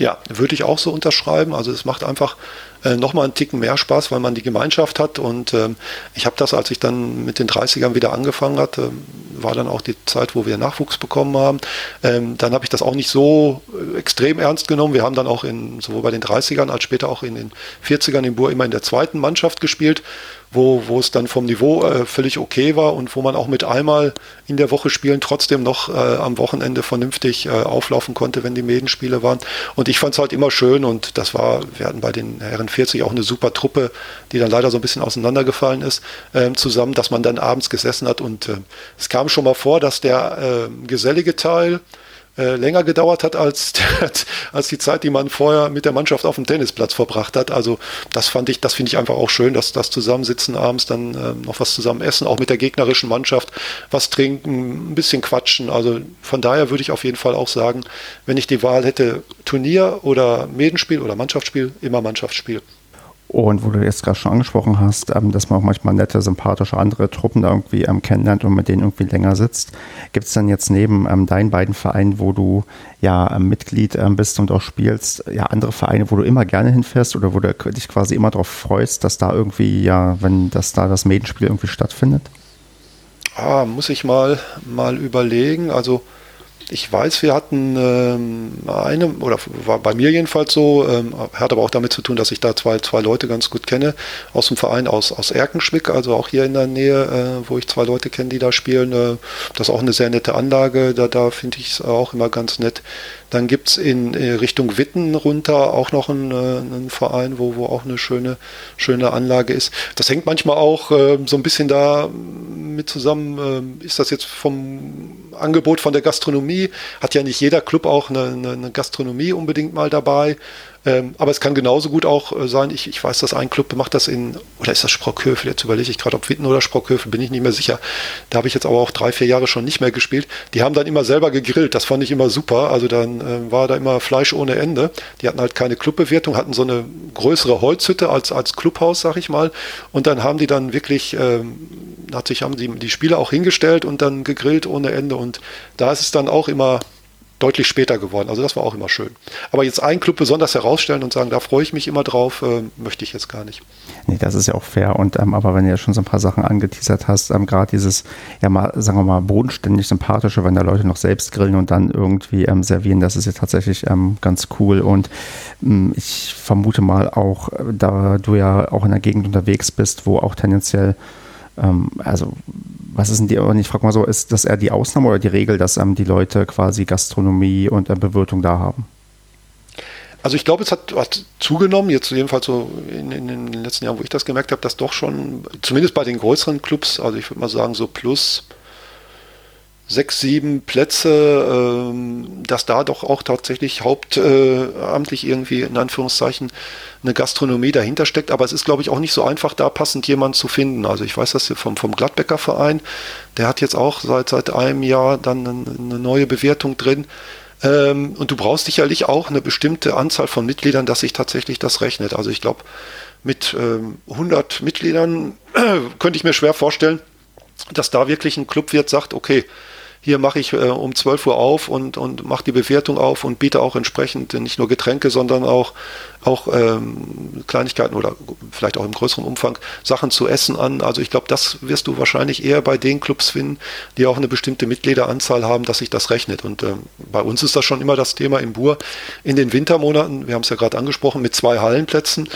Ja, würde ich auch so unterschreiben. Also es macht einfach äh, nochmal einen Ticken mehr Spaß, weil man die Gemeinschaft hat. Und ähm, ich habe das, als ich dann mit den 30ern wieder angefangen hatte, war dann auch die Zeit, wo wir Nachwuchs bekommen haben. Ähm, dann habe ich das auch nicht so äh, extrem ernst genommen. Wir haben dann auch in, sowohl bei den 30ern als später auch in den 40ern in Bur immer in der zweiten Mannschaft gespielt wo, wo es dann vom Niveau äh, völlig okay war und wo man auch mit einmal in der Woche spielen trotzdem noch äh, am Wochenende vernünftig äh, auflaufen konnte, wenn die Medenspiele waren. Und ich fand es halt immer schön und das war, wir hatten bei den Herren 40 auch eine super Truppe, die dann leider so ein bisschen auseinandergefallen ist, äh, zusammen, dass man dann abends gesessen hat und äh, es kam schon mal vor, dass der äh, gesellige Teil äh, länger gedauert hat als, als die Zeit, die man vorher mit der Mannschaft auf dem Tennisplatz verbracht hat. Also das fand ich, das finde ich einfach auch schön, dass das Zusammensitzen abends dann äh, noch was zusammen essen, auch mit der gegnerischen Mannschaft was trinken, ein bisschen quatschen. Also von daher würde ich auf jeden Fall auch sagen, wenn ich die Wahl hätte, Turnier oder Medenspiel oder Mannschaftsspiel, immer Mannschaftsspiel. Und wo du jetzt gerade schon angesprochen hast, ähm, dass man auch manchmal nette, sympathische andere Truppen da irgendwie ähm, kennenlernt und mit denen irgendwie länger sitzt. Gibt es dann jetzt neben ähm, deinen beiden Vereinen, wo du ja ähm, Mitglied ähm, bist und auch spielst, ja andere Vereine, wo du immer gerne hinfährst oder wo du dich quasi immer darauf freust, dass da irgendwie, ja, wenn das da das Medenspiel irgendwie stattfindet? Ah, muss ich mal, mal überlegen. Also ich weiß, wir hatten ähm, eine, oder war bei mir jedenfalls so, ähm, hat aber auch damit zu tun, dass ich da zwei, zwei Leute ganz gut kenne, aus dem Verein aus, aus Erkenschwick, also auch hier in der Nähe, äh, wo ich zwei Leute kenne, die da spielen. Äh, das ist auch eine sehr nette Anlage, da, da finde ich es auch immer ganz nett. Dann gibt es in äh, Richtung Witten runter auch noch einen, äh, einen, Verein, wo, wo auch eine schöne, schöne Anlage ist. Das hängt manchmal auch äh, so ein bisschen da mit zusammen. Äh, ist das jetzt vom Angebot von der Gastronomie? Hat ja nicht jeder Club auch eine, eine, eine Gastronomie unbedingt mal dabei. Ähm, aber es kann genauso gut auch äh, sein, ich, ich weiß, dass ein Club macht das in, oder ist das Sprockhövel? Jetzt überlege ich gerade, ob Witten oder Sprockhövel, bin ich nicht mehr sicher. Da habe ich jetzt aber auch drei, vier Jahre schon nicht mehr gespielt. Die haben dann immer selber gegrillt, das fand ich immer super. Also dann äh, war da immer Fleisch ohne Ende. Die hatten halt keine Clubbewirtung, hatten so eine größere Holzhütte als, als Clubhaus, sag ich mal. Und dann haben die dann wirklich, ähm, hat haben die, die Spieler auch hingestellt und dann gegrillt ohne Ende. Und da ist es dann auch immer deutlich später geworden. Also das war auch immer schön. Aber jetzt einen Club besonders herausstellen und sagen, da freue ich mich immer drauf, äh, möchte ich jetzt gar nicht. Nee, das ist ja auch fair. Und ähm, aber wenn du ja schon so ein paar Sachen angeteasert hast, ähm, gerade dieses, ja mal, sagen wir mal, bodenständig sympathische, wenn da Leute noch selbst grillen und dann irgendwie ähm, servieren, das ist ja tatsächlich ähm, ganz cool. Und ähm, ich vermute mal auch, äh, da du ja auch in der Gegend unterwegs bist, wo auch tendenziell ähm, also was ist denn die, und ich frage mal so, ist das eher die Ausnahme oder die Regel, dass ähm, die Leute quasi Gastronomie und äh, Bewirtung da haben? Also ich glaube, es hat, hat, zugenommen, jetzt jedenfalls so in, in, den letzten Jahren, wo ich das gemerkt habe, dass doch schon, zumindest bei den größeren Clubs, also ich würde mal sagen so plus sechs, sieben Plätze, ähm, dass da doch auch tatsächlich hauptamtlich irgendwie in Anführungszeichen eine Gastronomie dahinter steckt. Aber es ist, glaube ich, auch nicht so einfach, da passend jemanden zu finden. Also ich weiß das hier vom, vom Gladbecker Verein, der hat jetzt auch seit, seit einem Jahr dann eine neue Bewertung drin. Ähm, und du brauchst sicherlich auch eine bestimmte Anzahl von Mitgliedern, dass sich tatsächlich das rechnet. Also ich glaube, mit ähm, 100 Mitgliedern äh, könnte ich mir schwer vorstellen, dass da wirklich ein Clubwirt sagt, okay, hier mache ich äh, um 12 Uhr auf und, und mache die Bewertung auf und biete auch entsprechend nicht nur Getränke, sondern auch, auch ähm, Kleinigkeiten oder vielleicht auch im größeren Umfang Sachen zu essen an. Also ich glaube, das wirst du wahrscheinlich eher bei den Clubs finden, die auch eine bestimmte Mitgliederanzahl haben, dass sich das rechnet. Und ähm, bei uns ist das schon immer das Thema im Bur in den Wintermonaten, wir haben es ja gerade angesprochen, mit zwei Hallenplätzen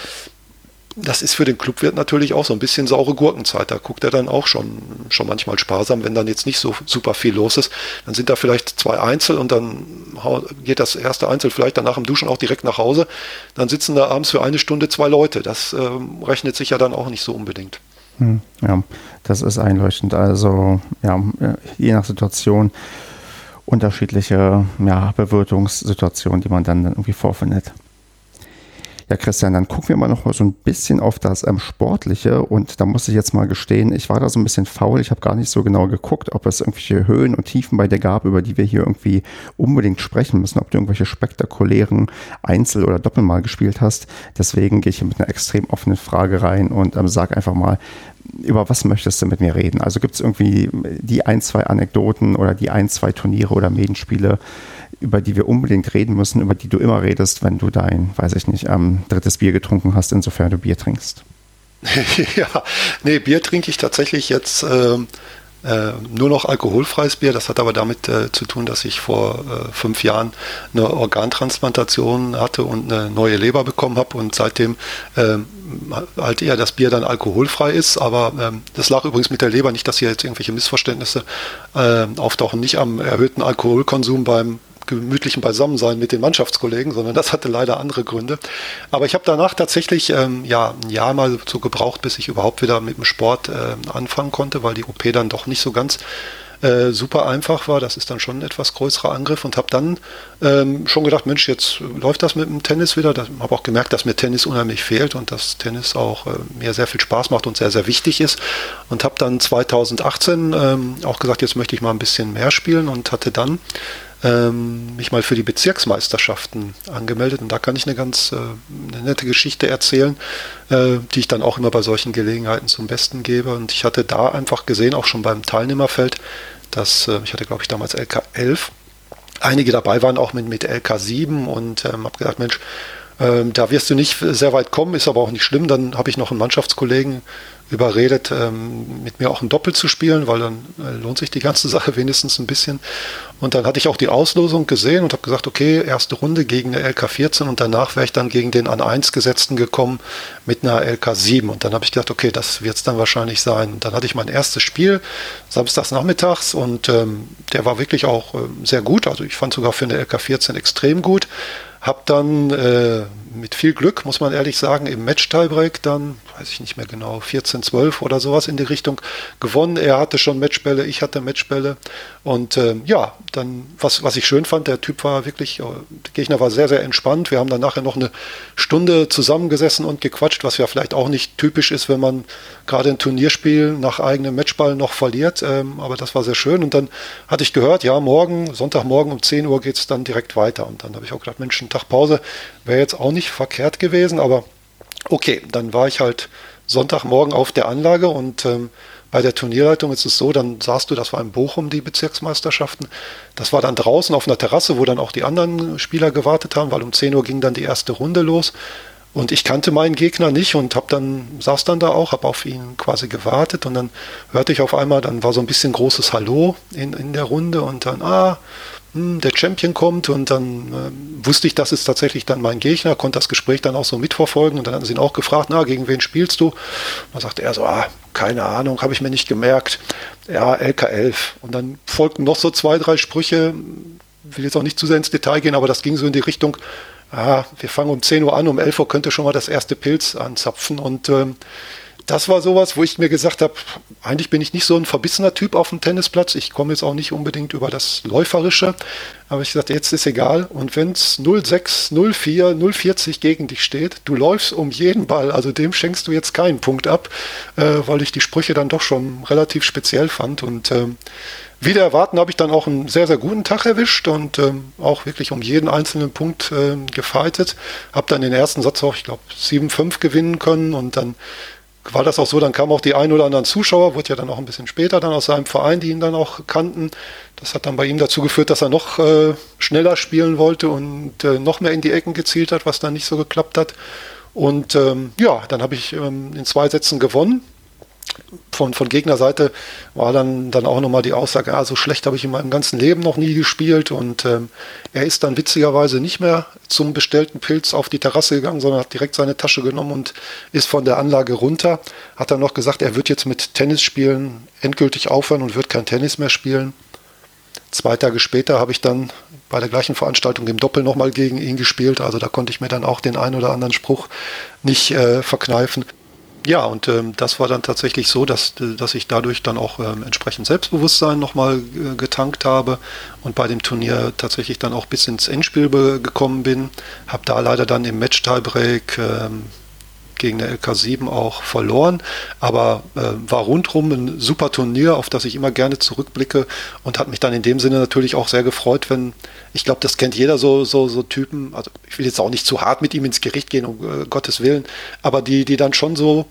das ist für den Clubwirt natürlich auch so ein bisschen saure Gurkenzeit. Da guckt er dann auch schon, schon manchmal sparsam, wenn dann jetzt nicht so super viel los ist. Dann sind da vielleicht zwei Einzel und dann geht das erste Einzel vielleicht danach im Duschen auch direkt nach Hause. Dann sitzen da abends für eine Stunde zwei Leute. Das äh, rechnet sich ja dann auch nicht so unbedingt. Hm, ja, das ist einleuchtend. Also ja, je nach Situation unterschiedliche ja, Bewirtungssituationen, die man dann irgendwie vorfindet. Ja, Christian, dann gucken wir mal noch mal so ein bisschen auf das ähm, Sportliche. Und da muss ich jetzt mal gestehen, ich war da so ein bisschen faul. Ich habe gar nicht so genau geguckt, ob es irgendwelche Höhen und Tiefen bei dir gab, über die wir hier irgendwie unbedingt sprechen müssen, ob du irgendwelche spektakulären Einzel- oder Doppel mal gespielt hast. Deswegen gehe ich hier mit einer extrem offenen Frage rein und ähm, sag einfach mal, über was möchtest du mit mir reden? Also gibt es irgendwie die ein, zwei Anekdoten oder die ein, zwei Turniere oder Medenspiele, über die wir unbedingt reden müssen, über die du immer redest, wenn du dein, weiß ich nicht, ähm, drittes Bier getrunken hast, insofern du Bier trinkst. ja, nee, Bier trinke ich tatsächlich jetzt ähm, äh, nur noch alkoholfreies Bier. Das hat aber damit äh, zu tun, dass ich vor äh, fünf Jahren eine Organtransplantation hatte und eine neue Leber bekommen habe und seitdem ähm, halt eher das Bier dann alkoholfrei ist. Aber ähm, das lag übrigens mit der Leber nicht, dass hier jetzt irgendwelche Missverständnisse äh, auftauchen. Nicht am erhöhten Alkoholkonsum beim gemütlichen Beisammensein mit den Mannschaftskollegen, sondern das hatte leider andere Gründe. Aber ich habe danach tatsächlich ähm, ja, ein Jahr mal so gebraucht, bis ich überhaupt wieder mit dem Sport äh, anfangen konnte, weil die OP dann doch nicht so ganz äh, super einfach war. Das ist dann schon ein etwas größerer Angriff und habe dann ähm, schon gedacht, Mensch, jetzt läuft das mit dem Tennis wieder. Ich habe auch gemerkt, dass mir Tennis unheimlich fehlt und dass Tennis auch äh, mir sehr viel Spaß macht und sehr, sehr wichtig ist. Und habe dann 2018 ähm, auch gesagt, jetzt möchte ich mal ein bisschen mehr spielen und hatte dann ähm, mich mal für die Bezirksmeisterschaften angemeldet und da kann ich eine ganz äh, eine nette Geschichte erzählen, äh, die ich dann auch immer bei solchen Gelegenheiten zum Besten gebe. Und ich hatte da einfach gesehen, auch schon beim Teilnehmerfeld, dass äh, ich hatte, glaube ich, damals LK 11 einige dabei waren auch mit, mit LK7 und ähm, habe gesagt, Mensch, ähm, da wirst du nicht sehr weit kommen, ist aber auch nicht schlimm. Dann habe ich noch einen Mannschaftskollegen überredet, ähm, mit mir auch ein Doppel zu spielen, weil dann äh, lohnt sich die ganze Sache wenigstens ein bisschen. Und dann hatte ich auch die Auslosung gesehen und habe gesagt, okay, erste Runde gegen eine LK14 und danach wäre ich dann gegen den an 1 gesetzten gekommen mit einer LK7. Und dann habe ich gedacht, okay, das wird es dann wahrscheinlich sein. Und dann hatte ich mein erstes Spiel samstags nachmittags und ähm, der war wirklich auch ähm, sehr gut. Also ich fand sogar für eine LK14 extrem gut. Hab dann äh, mit viel Glück, muss man ehrlich sagen, im Match-Tiebreak dann, weiß ich nicht mehr genau, 14, 12 oder sowas in die Richtung gewonnen. Er hatte schon Matchbälle, ich hatte Matchbälle. Und äh, ja, dann, was, was ich schön fand, der Typ war wirklich, äh, der Gegner war sehr, sehr entspannt. Wir haben dann nachher noch eine Stunde zusammengesessen und gequatscht, was ja vielleicht auch nicht typisch ist, wenn man gerade ein Turnierspiel nach eigenem Matchball noch verliert. Ähm, aber das war sehr schön. Und dann hatte ich gehört, ja, morgen, Sonntagmorgen um 10 Uhr geht es dann direkt weiter. Und dann habe ich auch gedacht, Mensch, ein Tag Pause wäre jetzt auch nicht verkehrt gewesen. Aber okay, dann war ich halt Sonntagmorgen auf der Anlage und ähm, bei der Turnierleitung ist es so, dann sahst du, das war in Bochum die Bezirksmeisterschaften. Das war dann draußen auf einer Terrasse, wo dann auch die anderen Spieler gewartet haben, weil um 10 Uhr ging dann die erste Runde los. Und ich kannte meinen Gegner nicht und hab dann, saß dann da auch, habe auf ihn quasi gewartet und dann hörte ich auf einmal, dann war so ein bisschen großes Hallo in, in der Runde und dann, ah, hm, der Champion kommt und dann äh, wusste ich, das ist tatsächlich dann mein Gegner, konnte das Gespräch dann auch so mitverfolgen und dann hatten sie ihn auch gefragt, na, gegen wen spielst du? Und dann sagte er so, ah, keine Ahnung, habe ich mir nicht gemerkt. Ja, LK11. Und dann folgten noch so zwei, drei Sprüche, will jetzt auch nicht zu sehr ins Detail gehen, aber das ging so in die Richtung, ah, wir fangen um 10 Uhr an, um 11 Uhr könnte schon mal das erste Pilz anzapfen und ähm, das war sowas, wo ich mir gesagt habe, eigentlich bin ich nicht so ein verbissener Typ auf dem Tennisplatz. Ich komme jetzt auch nicht unbedingt über das Läuferische. Aber ich sagte, jetzt ist egal. Und wenn es 06, 04, 040 gegen dich steht, du läufst um jeden Ball. Also dem schenkst du jetzt keinen Punkt ab, äh, weil ich die Sprüche dann doch schon relativ speziell fand. Und ähm, wieder erwarten habe ich dann auch einen sehr, sehr guten Tag erwischt und ähm, auch wirklich um jeden einzelnen Punkt äh, gefightet. Habe dann den ersten Satz auch, ich glaube, 7-5 gewinnen können und dann war das auch so, dann kamen auch die ein oder anderen Zuschauer, wurde ja dann auch ein bisschen später dann aus seinem Verein, die ihn dann auch kannten. Das hat dann bei ihm dazu geführt, dass er noch äh, schneller spielen wollte und äh, noch mehr in die Ecken gezielt hat, was dann nicht so geklappt hat. Und ähm, ja, dann habe ich ähm, in zwei Sätzen gewonnen von, von Gegnerseite war dann, dann auch nochmal die Aussage, ja, so schlecht habe ich in meinem ganzen Leben noch nie gespielt. Und ähm, er ist dann witzigerweise nicht mehr zum bestellten Pilz auf die Terrasse gegangen, sondern hat direkt seine Tasche genommen und ist von der Anlage runter. Hat dann noch gesagt, er wird jetzt mit Tennis spielen endgültig aufhören und wird kein Tennis mehr spielen. Zwei Tage später habe ich dann bei der gleichen Veranstaltung im Doppel nochmal gegen ihn gespielt. Also da konnte ich mir dann auch den einen oder anderen Spruch nicht äh, verkneifen ja, und ähm, das war dann tatsächlich so, dass, dass ich dadurch dann auch ähm, entsprechend Selbstbewusstsein nochmal äh, getankt habe und bei dem Turnier tatsächlich dann auch bis ins Endspiel gekommen bin. Habe da leider dann im Match-Tiebreak ähm, gegen der LK7 auch verloren, aber äh, war rundrum ein super Turnier, auf das ich immer gerne zurückblicke und hat mich dann in dem Sinne natürlich auch sehr gefreut, wenn, ich glaube, das kennt jeder so, so, so Typen, also ich will jetzt auch nicht zu hart mit ihm ins Gericht gehen, um äh, Gottes Willen, aber die, die dann schon so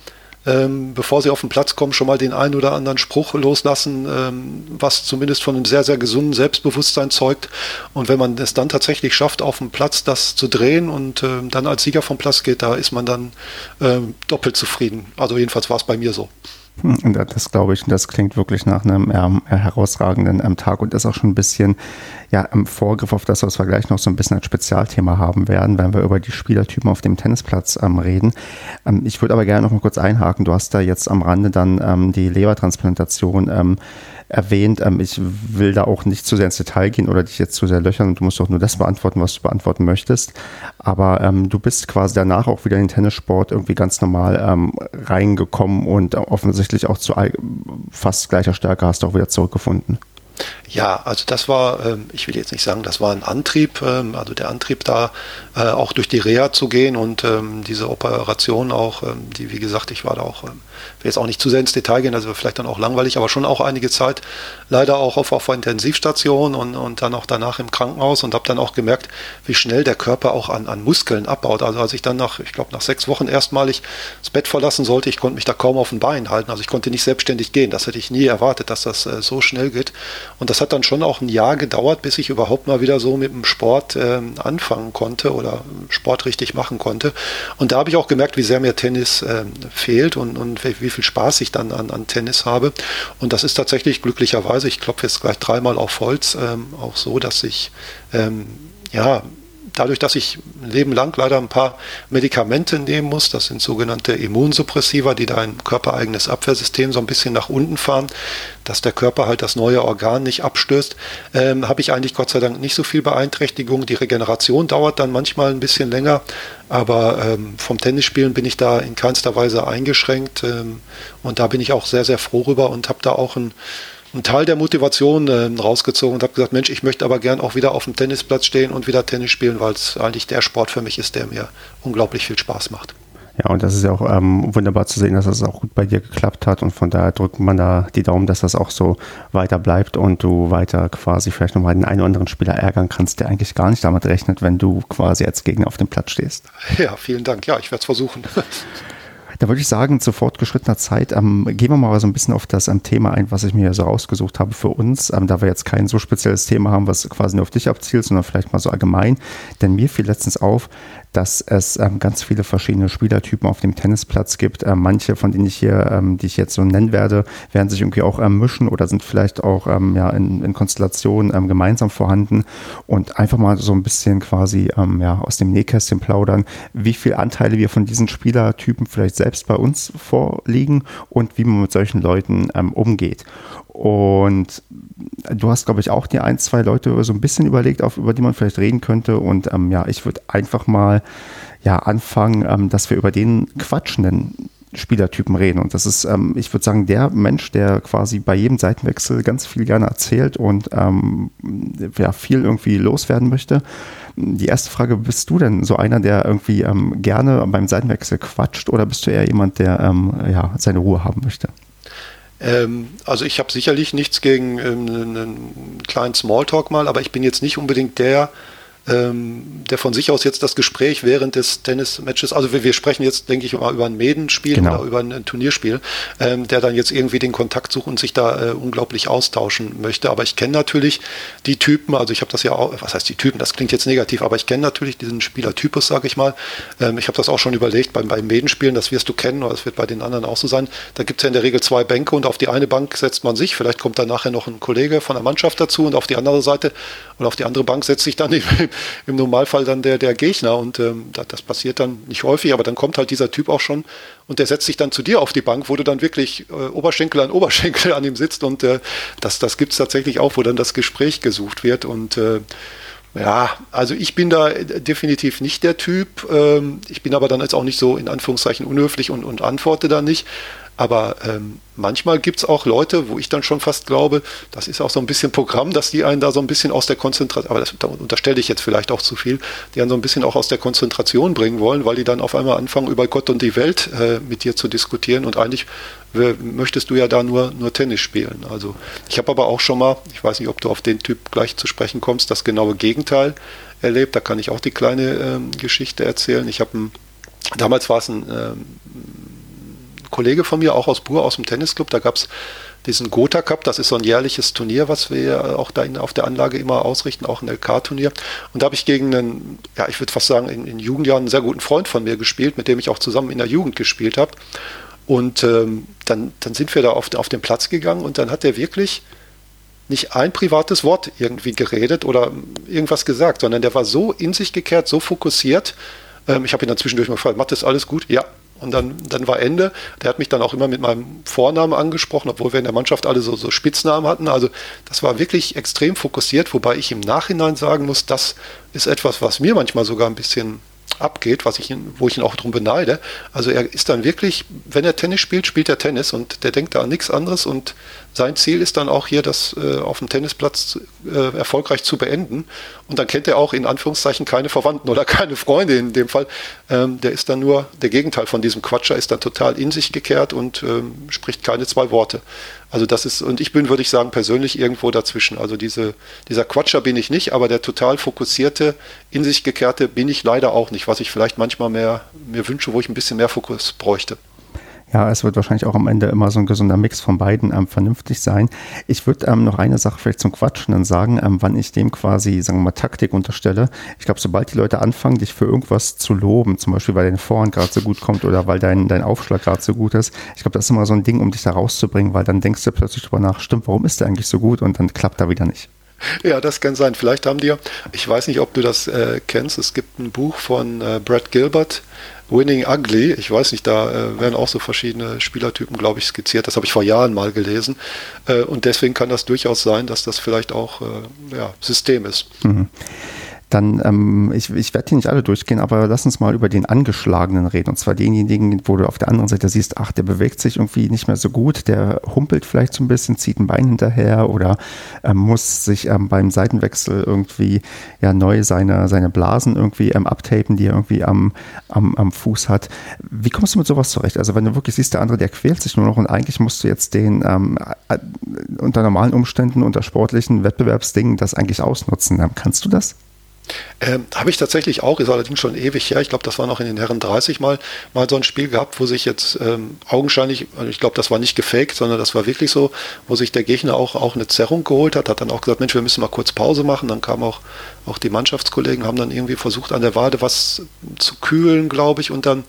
ähm, bevor sie auf den Platz kommen, schon mal den einen oder anderen Spruch loslassen, ähm, was zumindest von einem sehr, sehr gesunden Selbstbewusstsein zeugt. Und wenn man es dann tatsächlich schafft, auf dem Platz das zu drehen und ähm, dann als Sieger vom Platz geht, da ist man dann ähm, doppelt zufrieden. Also jedenfalls war es bei mir so. Hm, das glaube ich, das klingt wirklich nach einem ähm, herausragenden ähm, Tag und ist auch schon ein bisschen ja, im Vorgriff auf das, was wir gleich noch so ein bisschen als Spezialthema haben werden, wenn wir über die Spielertypen auf dem Tennisplatz ähm, reden. Ähm, ich würde aber gerne noch mal kurz einhaken. Du hast da jetzt am Rande dann ähm, die Lebertransplantation ähm, erwähnt. Ähm, ich will da auch nicht zu sehr ins Detail gehen oder dich jetzt zu sehr löchern. Du musst doch nur das beantworten, was du beantworten möchtest. Aber ähm, du bist quasi danach auch wieder in den Tennissport irgendwie ganz normal ähm, reingekommen und offensichtlich auch zu fast gleicher Stärke hast du auch wieder zurückgefunden. Ja, also das war, ähm, ich will jetzt nicht sagen, das war ein Antrieb, ähm, also der Antrieb da äh, auch durch die Reha zu gehen und ähm, diese Operation auch, die wie gesagt, ich war da auch will jetzt auch nicht zu sehr ins Detail gehen, also vielleicht dann auch langweilig, aber schon auch einige Zeit leider auch auf, auf Intensivstation und, und dann auch danach im Krankenhaus und habe dann auch gemerkt, wie schnell der Körper auch an, an Muskeln abbaut. Also als ich dann nach, ich glaube nach sechs Wochen erstmalig das Bett verlassen sollte, ich konnte mich da kaum auf den Bein halten, also ich konnte nicht selbstständig gehen. Das hätte ich nie erwartet, dass das äh, so schnell geht. Und das hat dann schon auch ein Jahr gedauert, bis ich überhaupt mal wieder so mit dem Sport äh, anfangen konnte oder Sport richtig machen konnte. Und da habe ich auch gemerkt, wie sehr mir Tennis äh, fehlt und, und wie, wie, viel Spaß ich dann an, an, Tennis habe. Und das ist tatsächlich glücklicherweise, ich klopfe jetzt gleich dreimal auf Holz, ähm, auch so, dass ich ähm, ja dadurch, dass ich ein Leben lang leider ein paar Medikamente nehmen muss, das sind sogenannte Immunsuppressiva, die dein körpereigenes Abwehrsystem so ein bisschen nach unten fahren, dass der Körper halt das neue Organ nicht abstößt, ähm, habe ich eigentlich Gott sei Dank nicht so viel Beeinträchtigung. Die Regeneration dauert dann manchmal ein bisschen länger, aber ähm, vom Tennisspielen bin ich da in keinster Weise eingeschränkt ähm, und da bin ich auch sehr, sehr froh rüber und habe da auch ein einen Teil der Motivation äh, rausgezogen und habe gesagt, Mensch, ich möchte aber gern auch wieder auf dem Tennisplatz stehen und wieder Tennis spielen, weil es eigentlich der Sport für mich ist, der mir unglaublich viel Spaß macht. Ja, und das ist ja auch ähm, wunderbar zu sehen, dass das auch gut bei dir geklappt hat und von daher drückt man da die Daumen, dass das auch so weiter bleibt und du weiter quasi vielleicht nochmal den einen oder anderen Spieler ärgern kannst, der eigentlich gar nicht damit rechnet, wenn du quasi als Gegner auf dem Platz stehst. Ja, vielen Dank. Ja, ich werde es versuchen. Da würde ich sagen, zu fortgeschrittener Zeit ähm, gehen wir mal so ein bisschen auf das ähm, Thema ein, was ich mir so rausgesucht habe für uns, ähm, da wir jetzt kein so spezielles Thema haben, was quasi nur auf dich abzielt, sondern vielleicht mal so allgemein. Denn mir fiel letztens auf, dass es ähm, ganz viele verschiedene Spielertypen auf dem Tennisplatz gibt. Ähm, manche, von denen ich hier, ähm, die ich jetzt so nennen werde, werden sich irgendwie auch ähm, mischen oder sind vielleicht auch ähm, ja, in, in Konstellationen ähm, gemeinsam vorhanden und einfach mal so ein bisschen quasi ja, aus dem Nähkästchen plaudern, wie viele Anteile wir von diesen Spielertypen vielleicht selbst bei uns vorliegen und wie man mit solchen Leuten umgeht. Und du hast, glaube ich, auch die ein, zwei Leute so ein bisschen überlegt, auf, über die man vielleicht reden könnte. Und ähm, ja, ich würde einfach mal ja, anfangen, ähm, dass wir über den quatschenden Spielertypen reden. Und das ist, ähm, ich würde sagen, der Mensch, der quasi bei jedem Seitenwechsel ganz viel gerne erzählt und ähm, ja, viel irgendwie loswerden möchte. Die erste Frage, bist du denn so einer, der irgendwie ähm, gerne beim Seitenwechsel quatscht oder bist du eher jemand, der ähm, ja, seine Ruhe haben möchte? Ähm, also ich habe sicherlich nichts gegen ähm, einen kleinen Smalltalk mal, aber ich bin jetzt nicht unbedingt der, ähm, der von sich aus jetzt das Gespräch während des Tennismatches, also wir, wir sprechen jetzt, denke ich, mal über ein Medenspiel genau. oder über ein, ein Turnierspiel, ähm, der dann jetzt irgendwie den Kontakt sucht und sich da äh, unglaublich austauschen möchte. Aber ich kenne natürlich die Typen, also ich habe das ja auch, was heißt die Typen, das klingt jetzt negativ, aber ich kenne natürlich diesen Spielertypus, sage ich mal. Ähm, ich habe das auch schon überlegt beim, beim Medenspielen, das wirst du kennen oder das wird bei den anderen auch so sein. Da gibt es ja in der Regel zwei Bänke und auf die eine Bank setzt man sich, vielleicht kommt dann nachher noch ein Kollege von der Mannschaft dazu und auf die andere Seite und auf die andere Bank setzt sich dann eben im Normalfall dann der, der Gegner. Und ähm, das, passiert dann nicht häufig, aber dann kommt halt dieser Typ auch schon und der setzt sich dann zu dir auf die Bank, wo du dann wirklich äh, Oberschenkel an Oberschenkel an ihm sitzt. Und äh, das, das gibt es tatsächlich auch, wo dann das Gespräch gesucht wird. Und äh, ja, also ich bin da definitiv nicht der Typ. Ähm, ich bin aber dann jetzt auch nicht so in Anführungszeichen unhöflich und, und antworte da nicht. Aber ähm, manchmal gibt es auch Leute, wo ich dann schon fast glaube, das ist auch so ein bisschen Programm, dass die einen da so ein bisschen aus der Konzentration, aber das da unterstelle ich jetzt vielleicht auch zu viel, die einen so ein bisschen auch aus der Konzentration bringen wollen, weil die dann auf einmal anfangen, über Gott und die Welt äh, mit dir zu diskutieren und eigentlich äh, möchtest du ja da nur, nur Tennis spielen. Also ich habe aber auch schon mal, ich weiß nicht, ob du auf den Typ gleich zu sprechen kommst, das genaue Gegenteil erlebt. Da kann ich auch die kleine ähm, Geschichte erzählen. Ich habe damals war es ein ähm, Kollege von mir, auch aus Bur, aus dem Tennisclub, da gab es diesen Gotha Cup, das ist so ein jährliches Turnier, was wir auch da in, auf der Anlage immer ausrichten, auch ein LK-Turnier. Und da habe ich gegen einen, ja, ich würde fast sagen, in, in, Jugendjahren einen sehr guten Freund von mir gespielt, mit dem ich auch zusammen in der Jugend gespielt habe. Und ähm, dann, dann sind wir da auf, auf den Platz gegangen und dann hat er wirklich nicht ein privates Wort irgendwie geredet oder irgendwas gesagt, sondern der war so in sich gekehrt, so fokussiert. Ähm, ich habe ihn dann zwischendurch mal gefragt, Matt, ist alles gut? Ja, und dann, dann war Ende. Der hat mich dann auch immer mit meinem Vornamen angesprochen, obwohl wir in der Mannschaft alle so, so Spitznamen hatten. Also das war wirklich extrem fokussiert, wobei ich im Nachhinein sagen muss, das ist etwas, was mir manchmal sogar ein bisschen abgeht, was ich ihn, wo ich ihn auch drum beneide. Also er ist dann wirklich, wenn er Tennis spielt, spielt er Tennis und der denkt da an nichts anderes und sein Ziel ist dann auch hier, das äh, auf dem Tennisplatz äh, erfolgreich zu beenden. Und dann kennt er auch in Anführungszeichen keine Verwandten oder keine Freunde in dem Fall. Ähm, der ist dann nur, der Gegenteil von diesem Quatscher ist dann total in sich gekehrt und ähm, spricht keine zwei Worte. Also das ist, und ich bin, würde ich sagen, persönlich irgendwo dazwischen. Also diese, dieser Quatscher bin ich nicht, aber der total fokussierte, in sich gekehrte bin ich leider auch nicht, was ich vielleicht manchmal mehr mir wünsche, wo ich ein bisschen mehr Fokus bräuchte. Ja, es wird wahrscheinlich auch am Ende immer so ein gesunder Mix von beiden ähm, vernünftig sein. Ich würde ähm, noch eine Sache vielleicht zum Quatschen dann sagen, ähm, wann ich dem quasi, sagen wir mal, Taktik unterstelle. Ich glaube, sobald die Leute anfangen, dich für irgendwas zu loben, zum Beispiel, weil deine Vorhand gerade so gut kommt oder weil dein, dein Aufschlag gerade so gut ist, ich glaube, das ist immer so ein Ding, um dich da rauszubringen, weil dann denkst du plötzlich drüber nach, stimmt, warum ist der eigentlich so gut und dann klappt er wieder nicht. Ja, das kann sein. Vielleicht haben die, ich weiß nicht, ob du das äh, kennst, es gibt ein Buch von äh, Brad Gilbert, Winning Ugly. Ich weiß nicht, da äh, werden auch so verschiedene Spielertypen, glaube ich, skizziert. Das habe ich vor Jahren mal gelesen. Äh, und deswegen kann das durchaus sein, dass das vielleicht auch äh, ja, System ist. Mhm. Dann, ähm, ich, ich werde hier nicht alle durchgehen, aber lass uns mal über den Angeschlagenen reden. Und zwar denjenigen, wo du auf der anderen Seite siehst, ach, der bewegt sich irgendwie nicht mehr so gut, der humpelt vielleicht so ein bisschen, zieht ein Bein hinterher oder ähm, muss sich ähm, beim Seitenwechsel irgendwie ja neu seine, seine Blasen irgendwie ähm, abtapen, die er irgendwie am, am, am Fuß hat. Wie kommst du mit sowas zurecht? Also wenn du wirklich siehst, der andere, der quält sich nur noch und eigentlich musst du jetzt den ähm, äh, unter normalen Umständen, unter sportlichen Wettbewerbsdingen das eigentlich ausnutzen. Ähm, kannst du das? Ähm, Habe ich tatsächlich auch, ist allerdings schon ewig her. Ich glaube, das war noch in den Herren 30 mal, mal so ein Spiel gehabt, wo sich jetzt ähm, augenscheinlich, also ich glaube, das war nicht gefaked, sondern das war wirklich so, wo sich der Gegner auch, auch eine Zerrung geholt hat, hat dann auch gesagt, Mensch, wir müssen mal kurz Pause machen. Dann kamen auch, auch die Mannschaftskollegen, haben dann irgendwie versucht, an der Wade was zu kühlen, glaube ich, und dann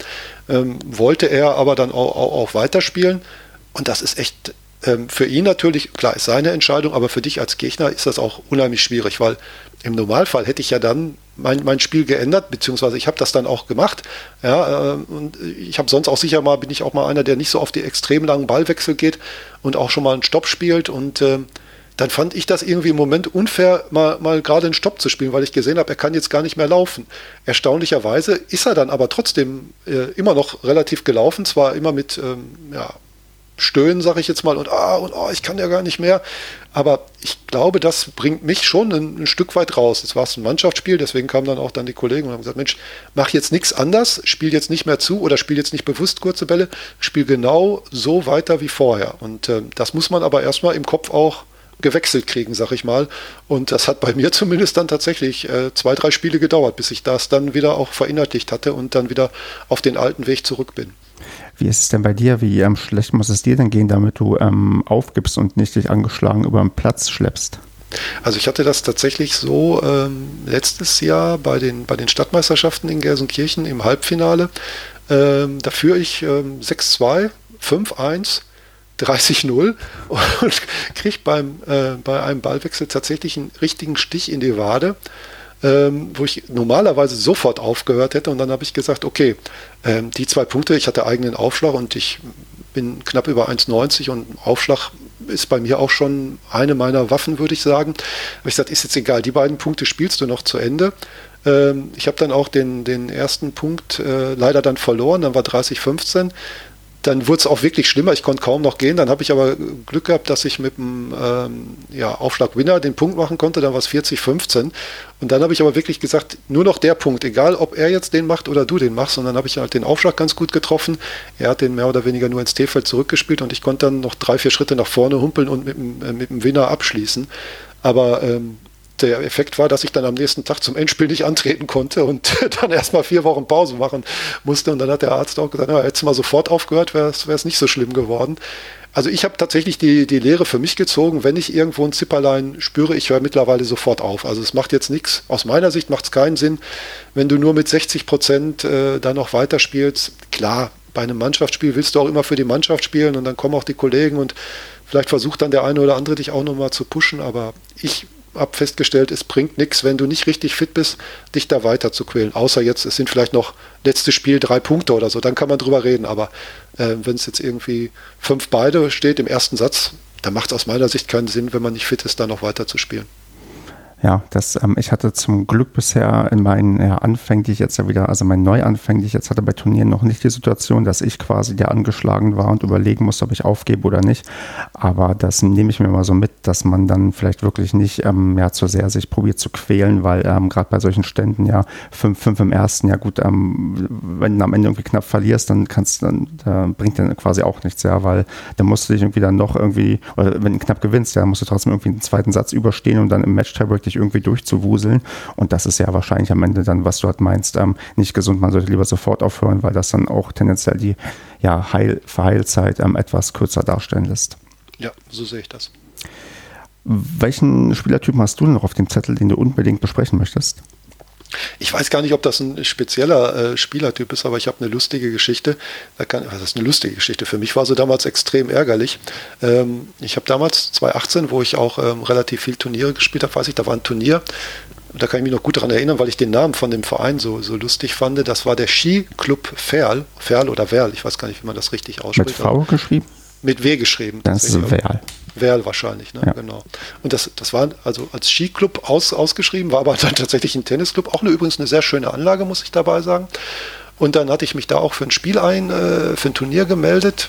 ähm, wollte er aber dann auch, auch, auch weiterspielen. Und das ist echt ähm, für ihn natürlich, klar, ist seine Entscheidung, aber für dich als Gegner ist das auch unheimlich schwierig, weil im Normalfall hätte ich ja dann mein, mein Spiel geändert, beziehungsweise ich habe das dann auch gemacht. Ja, äh, und ich habe sonst auch sicher mal, bin ich auch mal einer, der nicht so auf die extrem langen Ballwechsel geht und auch schon mal einen Stopp spielt. Und äh, dann fand ich das irgendwie im Moment unfair, mal, mal gerade einen Stopp zu spielen, weil ich gesehen habe, er kann jetzt gar nicht mehr laufen. Erstaunlicherweise ist er dann aber trotzdem äh, immer noch relativ gelaufen, zwar immer mit ähm, ja, Stöhnen, sage ich jetzt mal, und ah, und oh, ich kann ja gar nicht mehr. Aber ich glaube, das bringt mich schon ein, ein Stück weit raus. Es war ein Mannschaftsspiel, deswegen kamen dann auch dann die Kollegen und haben gesagt, Mensch, mach jetzt nichts anders, spiel jetzt nicht mehr zu oder spiel jetzt nicht bewusst kurze Bälle, spiel genau so weiter wie vorher. Und äh, das muss man aber erstmal im Kopf auch gewechselt kriegen, sag ich mal. Und das hat bei mir zumindest dann tatsächlich äh, zwei, drei Spiele gedauert, bis ich das dann wieder auch verinnerlicht hatte und dann wieder auf den alten Weg zurück bin. Wie ist es denn bei dir? Wie ähm, schlecht muss es dir denn gehen, damit du ähm, aufgibst und nicht dich angeschlagen über den Platz schleppst? Also ich hatte das tatsächlich so ähm, letztes Jahr bei den, bei den Stadtmeisterschaften in Gelsenkirchen im Halbfinale. Ähm, da führe ich ähm, 6-2, 5-1, 30-0 und kriege äh, bei einem Ballwechsel tatsächlich einen richtigen Stich in die Wade ähm, wo ich normalerweise sofort aufgehört hätte. Und dann habe ich gesagt, okay, ähm, die zwei Punkte, ich hatte eigenen Aufschlag und ich bin knapp über 1,90 und Aufschlag ist bei mir auch schon eine meiner Waffen, würde ich sagen. Aber ich gesagt, ist jetzt egal, die beiden Punkte spielst du noch zu Ende. Ähm, ich habe dann auch den, den ersten Punkt äh, leider dann verloren, dann war 30-15 dann wurde es auch wirklich schlimmer. Ich konnte kaum noch gehen. Dann habe ich aber Glück gehabt, dass ich mit dem ähm, ja, Aufschlag Winner den Punkt machen konnte. Dann war es 40-15. Und dann habe ich aber wirklich gesagt, nur noch der Punkt, egal ob er jetzt den macht oder du den machst. Und dann habe ich halt den Aufschlag ganz gut getroffen. Er hat den mehr oder weniger nur ins T-Feld zurückgespielt und ich konnte dann noch drei, vier Schritte nach vorne humpeln und mit, dem, äh, mit dem Winner abschließen. Aber ähm, der Effekt war, dass ich dann am nächsten Tag zum Endspiel nicht antreten konnte und dann erstmal vier Wochen Pause machen musste. Und dann hat der Arzt auch gesagt, ja, hättest du mal sofort aufgehört, wäre es nicht so schlimm geworden. Also ich habe tatsächlich die, die Lehre für mich gezogen, wenn ich irgendwo ein Zipperlein spüre, ich höre mittlerweile sofort auf. Also es macht jetzt nichts, aus meiner Sicht macht es keinen Sinn, wenn du nur mit 60 Prozent äh, dann noch weiterspielst. Klar, bei einem Mannschaftsspiel willst du auch immer für die Mannschaft spielen und dann kommen auch die Kollegen und vielleicht versucht dann der eine oder andere dich auch nochmal zu pushen, aber ich habe festgestellt, es bringt nichts, wenn du nicht richtig fit bist, dich da weiter zu quälen. Außer jetzt, es sind vielleicht noch letztes Spiel drei Punkte oder so, dann kann man drüber reden. Aber äh, wenn es jetzt irgendwie fünf beide steht im ersten Satz, dann macht es aus meiner Sicht keinen Sinn, wenn man nicht fit ist, da noch weiter zu spielen. Ja, das, ähm, ich hatte zum Glück bisher in meinen ja, Anfängen, die ich jetzt ja wieder, also meinen Neuanfängen, die ich jetzt hatte bei Turnieren, noch nicht die Situation, dass ich quasi der angeschlagen war und überlegen musste, ob ich aufgebe oder nicht. Aber das nehme ich mir mal so mit, dass man dann vielleicht wirklich nicht ähm, ja, zu sehr sich probiert zu quälen, weil ähm, gerade bei solchen Ständen ja fünf, fünf im ersten, ja gut, ähm, wenn du am Ende irgendwie knapp verlierst, dann kannst dann da bringt dann quasi auch nichts, ja, weil dann musst du dich irgendwie dann noch irgendwie, oder wenn du knapp gewinnst, ja, musst du trotzdem irgendwie einen zweiten Satz überstehen und dann im Match-Tiebreak dich irgendwie durchzuwuseln. Und das ist ja wahrscheinlich am Ende dann, was du halt meinst, ähm, nicht gesund. Man sollte lieber sofort aufhören, weil das dann auch tendenziell die ja, Heil Verheilzeit ähm, etwas kürzer darstellen lässt. Ja, so sehe ich das. Welchen Spielertypen hast du denn noch auf dem Zettel, den du unbedingt besprechen möchtest? Ich weiß gar nicht, ob das ein spezieller äh, Spielertyp ist, aber ich habe eine lustige Geschichte. Da kann, was ist eine lustige Geschichte? Für mich war sie damals extrem ärgerlich. Ähm, ich habe damals 2018, wo ich auch ähm, relativ viel Turniere gespielt habe, weiß ich, da war ein Turnier. Da kann ich mich noch gut daran erinnern, weil ich den Namen von dem Verein so, so lustig fand. Das war der Skiclub Ferl, Ferl oder Werl, ich weiß gar nicht, wie man das richtig ausspricht. Mit V geschrieben? Mit W geschrieben. Das ist Werl. Werl wahrscheinlich, ne? Ja. genau. Und das, das war also als Skiclub aus, ausgeschrieben, war aber dann tatsächlich ein Tennisclub. Auch eine, übrigens eine sehr schöne Anlage, muss ich dabei sagen. Und dann hatte ich mich da auch für ein Spiel ein, äh, für ein Turnier gemeldet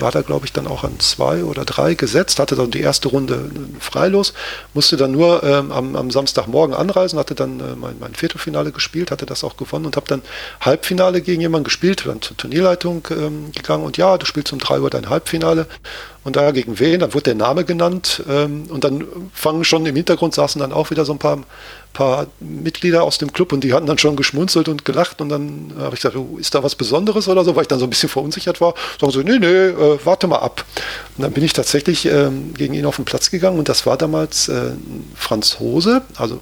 war da, glaube ich, dann auch an zwei oder drei gesetzt, hatte dann die erste Runde freilos, musste dann nur ähm, am, am, Samstagmorgen anreisen, hatte dann äh, mein, mein, Viertelfinale gespielt, hatte das auch gewonnen und habe dann Halbfinale gegen jemanden gespielt, dann zur Turnierleitung ähm, gegangen und ja, du spielst um drei Uhr dein Halbfinale. Und da gegen wen, dann wurde der Name genannt ähm, und dann fangen schon im Hintergrund saßen dann auch wieder so ein paar, paar Mitglieder aus dem Club und die hatten dann schon geschmunzelt und gelacht und dann habe ich gesagt, oh, ist da was Besonderes oder so, weil ich dann so ein bisschen verunsichert war. Sagen sie, nee, nee, äh, warte mal ab. Und dann bin ich tatsächlich ähm, gegen ihn auf den Platz gegangen und das war damals äh, Franzose, also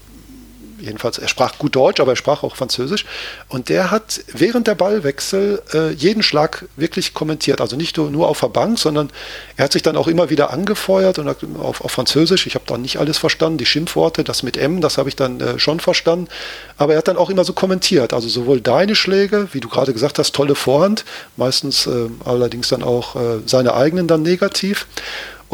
jedenfalls, er sprach gut Deutsch, aber er sprach auch Französisch. Und der hat während der Ballwechsel äh, jeden Schlag wirklich kommentiert. Also nicht nur, nur auf der Bank, sondern er hat sich dann auch immer wieder angefeuert und auf, auf Französisch. Ich habe dann nicht alles verstanden. Die Schimpfworte, das mit M, das habe ich dann äh, schon verstanden. Aber er hat dann auch immer so kommentiert. Also sowohl deine Schläge, wie du gerade gesagt hast, tolle Vorhand, meistens äh, allerdings dann auch äh, seine eigenen dann negativ.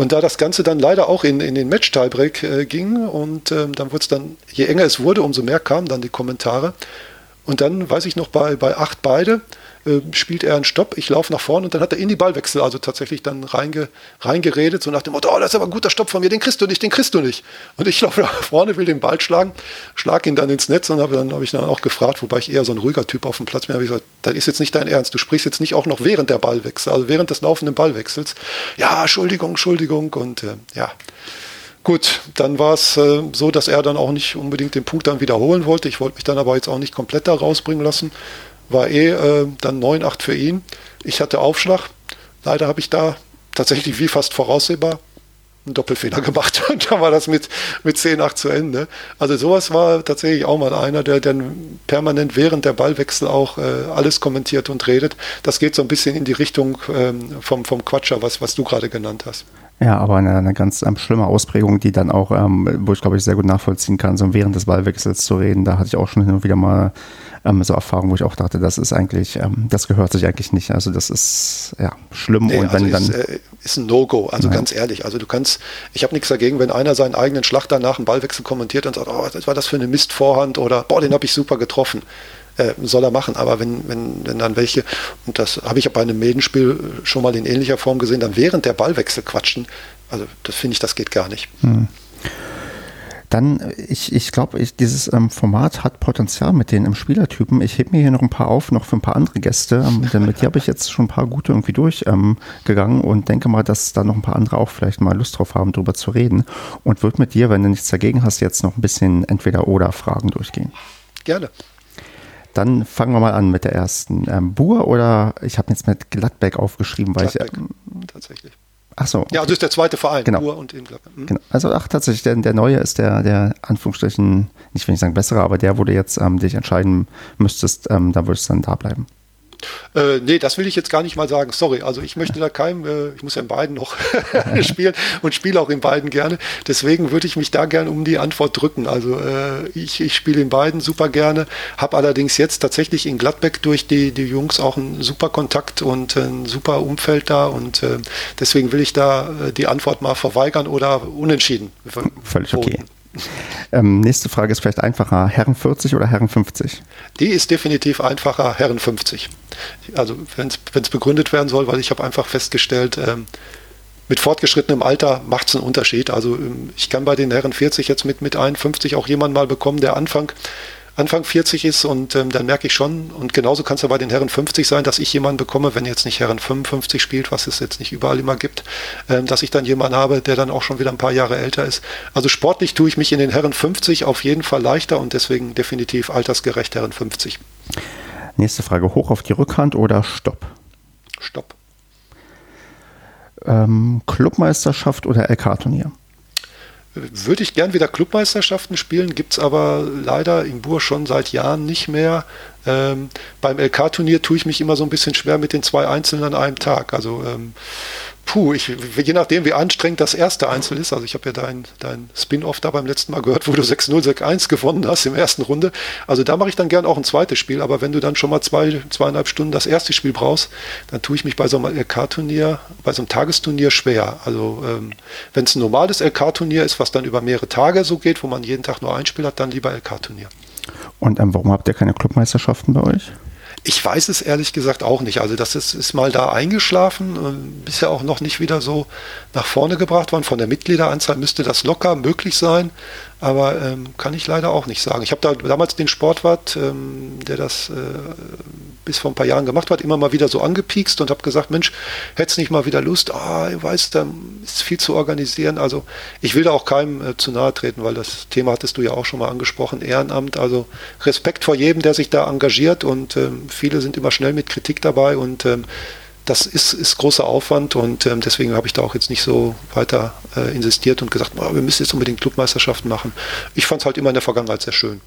Und da das Ganze dann leider auch in, in den Match-Tiebreak äh, ging und ähm, dann wurde es dann, je enger es wurde, umso mehr kamen dann die Kommentare. Und dann weiß ich noch, bei, bei acht beide äh, spielt er einen Stopp, ich laufe nach vorne und dann hat er in die Ballwechsel also tatsächlich dann reinge, reingeredet, so nach dem Motto, oh, das ist aber ein guter Stopp von mir, den kriegst du nicht, den kriegst du nicht. Und ich laufe nach vorne, will den Ball schlagen, schlag ihn dann ins Netz und hab, dann habe ich dann auch gefragt, wobei ich eher so ein ruhiger Typ auf dem Platz bin, habe ich gesagt, das ist jetzt nicht dein Ernst, du sprichst jetzt nicht auch noch während der Ballwechsel, also während des laufenden Ballwechsels. Ja, Entschuldigung, Entschuldigung und äh, ja. Gut, dann war es äh, so, dass er dann auch nicht unbedingt den Punkt dann wiederholen wollte. Ich wollte mich dann aber jetzt auch nicht komplett da rausbringen lassen war eh äh, dann 9-8 für ihn. Ich hatte Aufschlag. Leider habe ich da tatsächlich wie fast voraussehbar einen Doppelfehler gemacht. Und da war das mit, mit 10-8 zu Ende. Also sowas war tatsächlich auch mal einer, der dann permanent während der Ballwechsel auch äh, alles kommentiert und redet. Das geht so ein bisschen in die Richtung ähm, vom, vom Quatscher, was, was du gerade genannt hast. Ja, aber eine, eine ganz ähm, schlimme Ausprägung, die dann auch, ähm, wo ich glaube ich sehr gut nachvollziehen kann, so während des Ballwechsels zu reden. Da hatte ich auch schon hin und wieder mal ähm, so Erfahrungen, wo ich auch dachte, das ist eigentlich, ähm, das gehört sich eigentlich nicht. Also das ist ja schlimm. Nee, und wenn also dann ist, äh, ist ein No-Go. Also ja. ganz ehrlich, also du kannst, ich habe nichts dagegen, wenn einer seinen eigenen Schlag danach einen Ballwechsel kommentiert und sagt, oh, was war das für eine Mistvorhand oder boah, den habe ich super getroffen. Äh, soll er machen. Aber wenn, wenn, wenn dann welche, und das habe ich bei einem Medenspiel schon mal in ähnlicher Form gesehen, dann während der Ballwechsel quatschen, also das finde ich, das geht gar nicht. Hm. Dann, ich, ich glaube, ich, dieses ähm, Format hat Potenzial mit den ähm, Spielertypen. Ich hebe mir hier noch ein paar auf, noch für ein paar andere Gäste. Ähm, denn mit dir habe ich jetzt schon ein paar gute irgendwie durchgegangen ähm, und denke mal, dass da noch ein paar andere auch vielleicht mal Lust drauf haben, darüber zu reden. Und würde mit dir, wenn du nichts dagegen hast, jetzt noch ein bisschen entweder oder Fragen durchgehen. Gerne. Dann fangen wir mal an mit der ersten. Ähm, Bur oder ich habe jetzt mit Gladbeck aufgeschrieben, weil Gladbeck, ich. Ähm, tatsächlich. Ach so. Okay. Ja, also ist der zweite Verein, genau. Ur und in mhm. Genau. Also ach, tatsächlich, der, der neue ist der, der Anführungsstrichen, nicht wenn ich sagen bessere, aber der, wo du jetzt ähm, dich entscheiden müsstest, ähm, da würdest du dann da bleiben. Äh, nee, das will ich jetzt gar nicht mal sagen. Sorry, also ich möchte da keinem, äh, ich muss ja in beiden noch spielen und spiele auch in beiden gerne. Deswegen würde ich mich da gerne um die Antwort drücken. Also äh, ich, ich spiele in beiden super gerne, habe allerdings jetzt tatsächlich in Gladbeck durch die, die Jungs auch einen super Kontakt und ein super Umfeld da und äh, deswegen will ich da äh, die Antwort mal verweigern oder unentschieden. Völlig okay. Ähm, nächste Frage ist vielleicht einfacher. Herren 40 oder Herren 50? Die ist definitiv einfacher, Herren 50. Also wenn es begründet werden soll, weil ich habe einfach festgestellt, ähm, mit fortgeschrittenem Alter macht es einen Unterschied. Also ähm, ich kann bei den Herren 40 jetzt mit, mit 51 auch jemanden mal bekommen, der Anfang Anfang 40 ist und ähm, dann merke ich schon, und genauso kann es ja bei den Herren 50 sein, dass ich jemanden bekomme, wenn jetzt nicht Herren 55 spielt, was es jetzt nicht überall immer gibt, ähm, dass ich dann jemanden habe, der dann auch schon wieder ein paar Jahre älter ist. Also sportlich tue ich mich in den Herren 50 auf jeden Fall leichter und deswegen definitiv altersgerecht Herren 50. Nächste Frage, hoch auf die Rückhand oder Stopp? Stopp. Ähm, Clubmeisterschaft oder LK-Turnier? Würde ich gern wieder Clubmeisterschaften spielen, gibt es aber leider im Bur schon seit Jahren nicht mehr. Ähm, beim LK-Turnier tue ich mich immer so ein bisschen schwer mit den zwei Einzelnen an einem Tag. Also ähm, puh, ich, je nachdem, wie anstrengend das erste Einzel ist, also ich habe ja dein, dein Spin-off da beim letzten Mal gehört, wo du 6-0, 6-1 gewonnen hast im ersten Runde. Also da mache ich dann gern auch ein zweites Spiel, aber wenn du dann schon mal zwei, zweieinhalb Stunden das erste Spiel brauchst, dann tue ich mich bei so einem LK-Turnier, bei so einem Tagesturnier schwer. Also ähm, wenn es ein normales LK-Turnier ist, was dann über mehrere Tage so geht, wo man jeden Tag nur ein Spiel hat, dann lieber LK-Turnier. Und ähm, warum habt ihr keine Clubmeisterschaften bei euch? Ich weiß es ehrlich gesagt auch nicht. Also das ist, ist mal da eingeschlafen, äh, bisher auch noch nicht wieder so nach vorne gebracht worden. Von der Mitgliederanzahl müsste das locker möglich sein. Aber ähm, kann ich leider auch nicht sagen. Ich habe da damals den Sportwart, ähm, der das äh, bis vor ein paar Jahren gemacht hat, immer mal wieder so angepiekst und habe gesagt, Mensch, hättest nicht mal wieder Lust? Ah, ich weiß, da ist viel zu organisieren. Also ich will da auch keinem äh, zu nahe treten, weil das Thema hattest du ja auch schon mal angesprochen, Ehrenamt. Also Respekt vor jedem, der sich da engagiert und ähm, viele sind immer schnell mit Kritik dabei und ähm, das ist, ist großer Aufwand und ähm, deswegen habe ich da auch jetzt nicht so weiter äh, insistiert und gesagt, oh, wir müssen jetzt unbedingt Clubmeisterschaften machen. Ich fand es halt immer in der Vergangenheit sehr schön.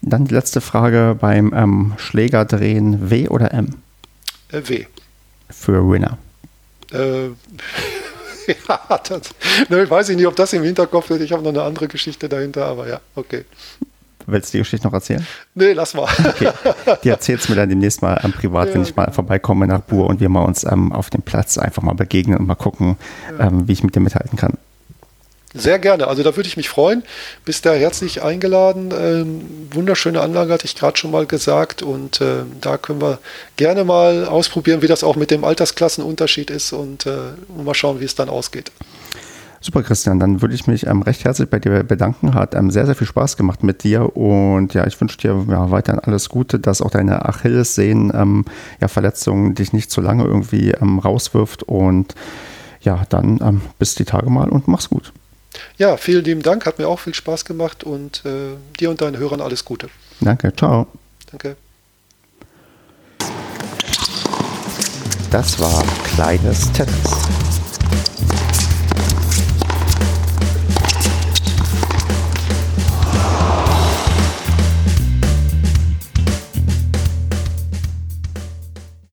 Dann die letzte Frage beim ähm, Schlägerdrehen W oder M? Äh, w. Für Winner. Äh, ja, das, ne, weiß ich nicht, ob das im Hinterkopf ist. Ich habe noch eine andere Geschichte dahinter, aber ja, okay. Willst du die Geschichte noch erzählen? Nee, lass mal. Okay. Die erzählst mir dann demnächst mal ähm, privat, ja, wenn ich mal genau. vorbeikomme nach Bur und wir mal uns ähm, auf dem Platz einfach mal begegnen und mal gucken, ja. ähm, wie ich mit dir mithalten kann. Sehr gerne. Also da würde ich mich freuen. Bist da herzlich eingeladen. Ähm, wunderschöne Anlage hatte ich gerade schon mal gesagt. Und äh, da können wir gerne mal ausprobieren, wie das auch mit dem Altersklassenunterschied ist und äh, mal schauen, wie es dann ausgeht. Super, Christian. Dann würde ich mich ähm, recht herzlich bei dir bedanken. Hat ähm, sehr, sehr viel Spaß gemacht mit dir. Und ja, ich wünsche dir ja, weiterhin alles Gute, dass auch deine Achillessehnen, ähm, ja, Verletzungen dich nicht zu lange irgendwie ähm, rauswirft. Und ja, dann ähm, bis die Tage mal und mach's gut. Ja, vielen lieben Dank. Hat mir auch viel Spaß gemacht. Und äh, dir und deinen Hörern alles Gute. Danke. Ciao. Danke. Das war Kleines Tennis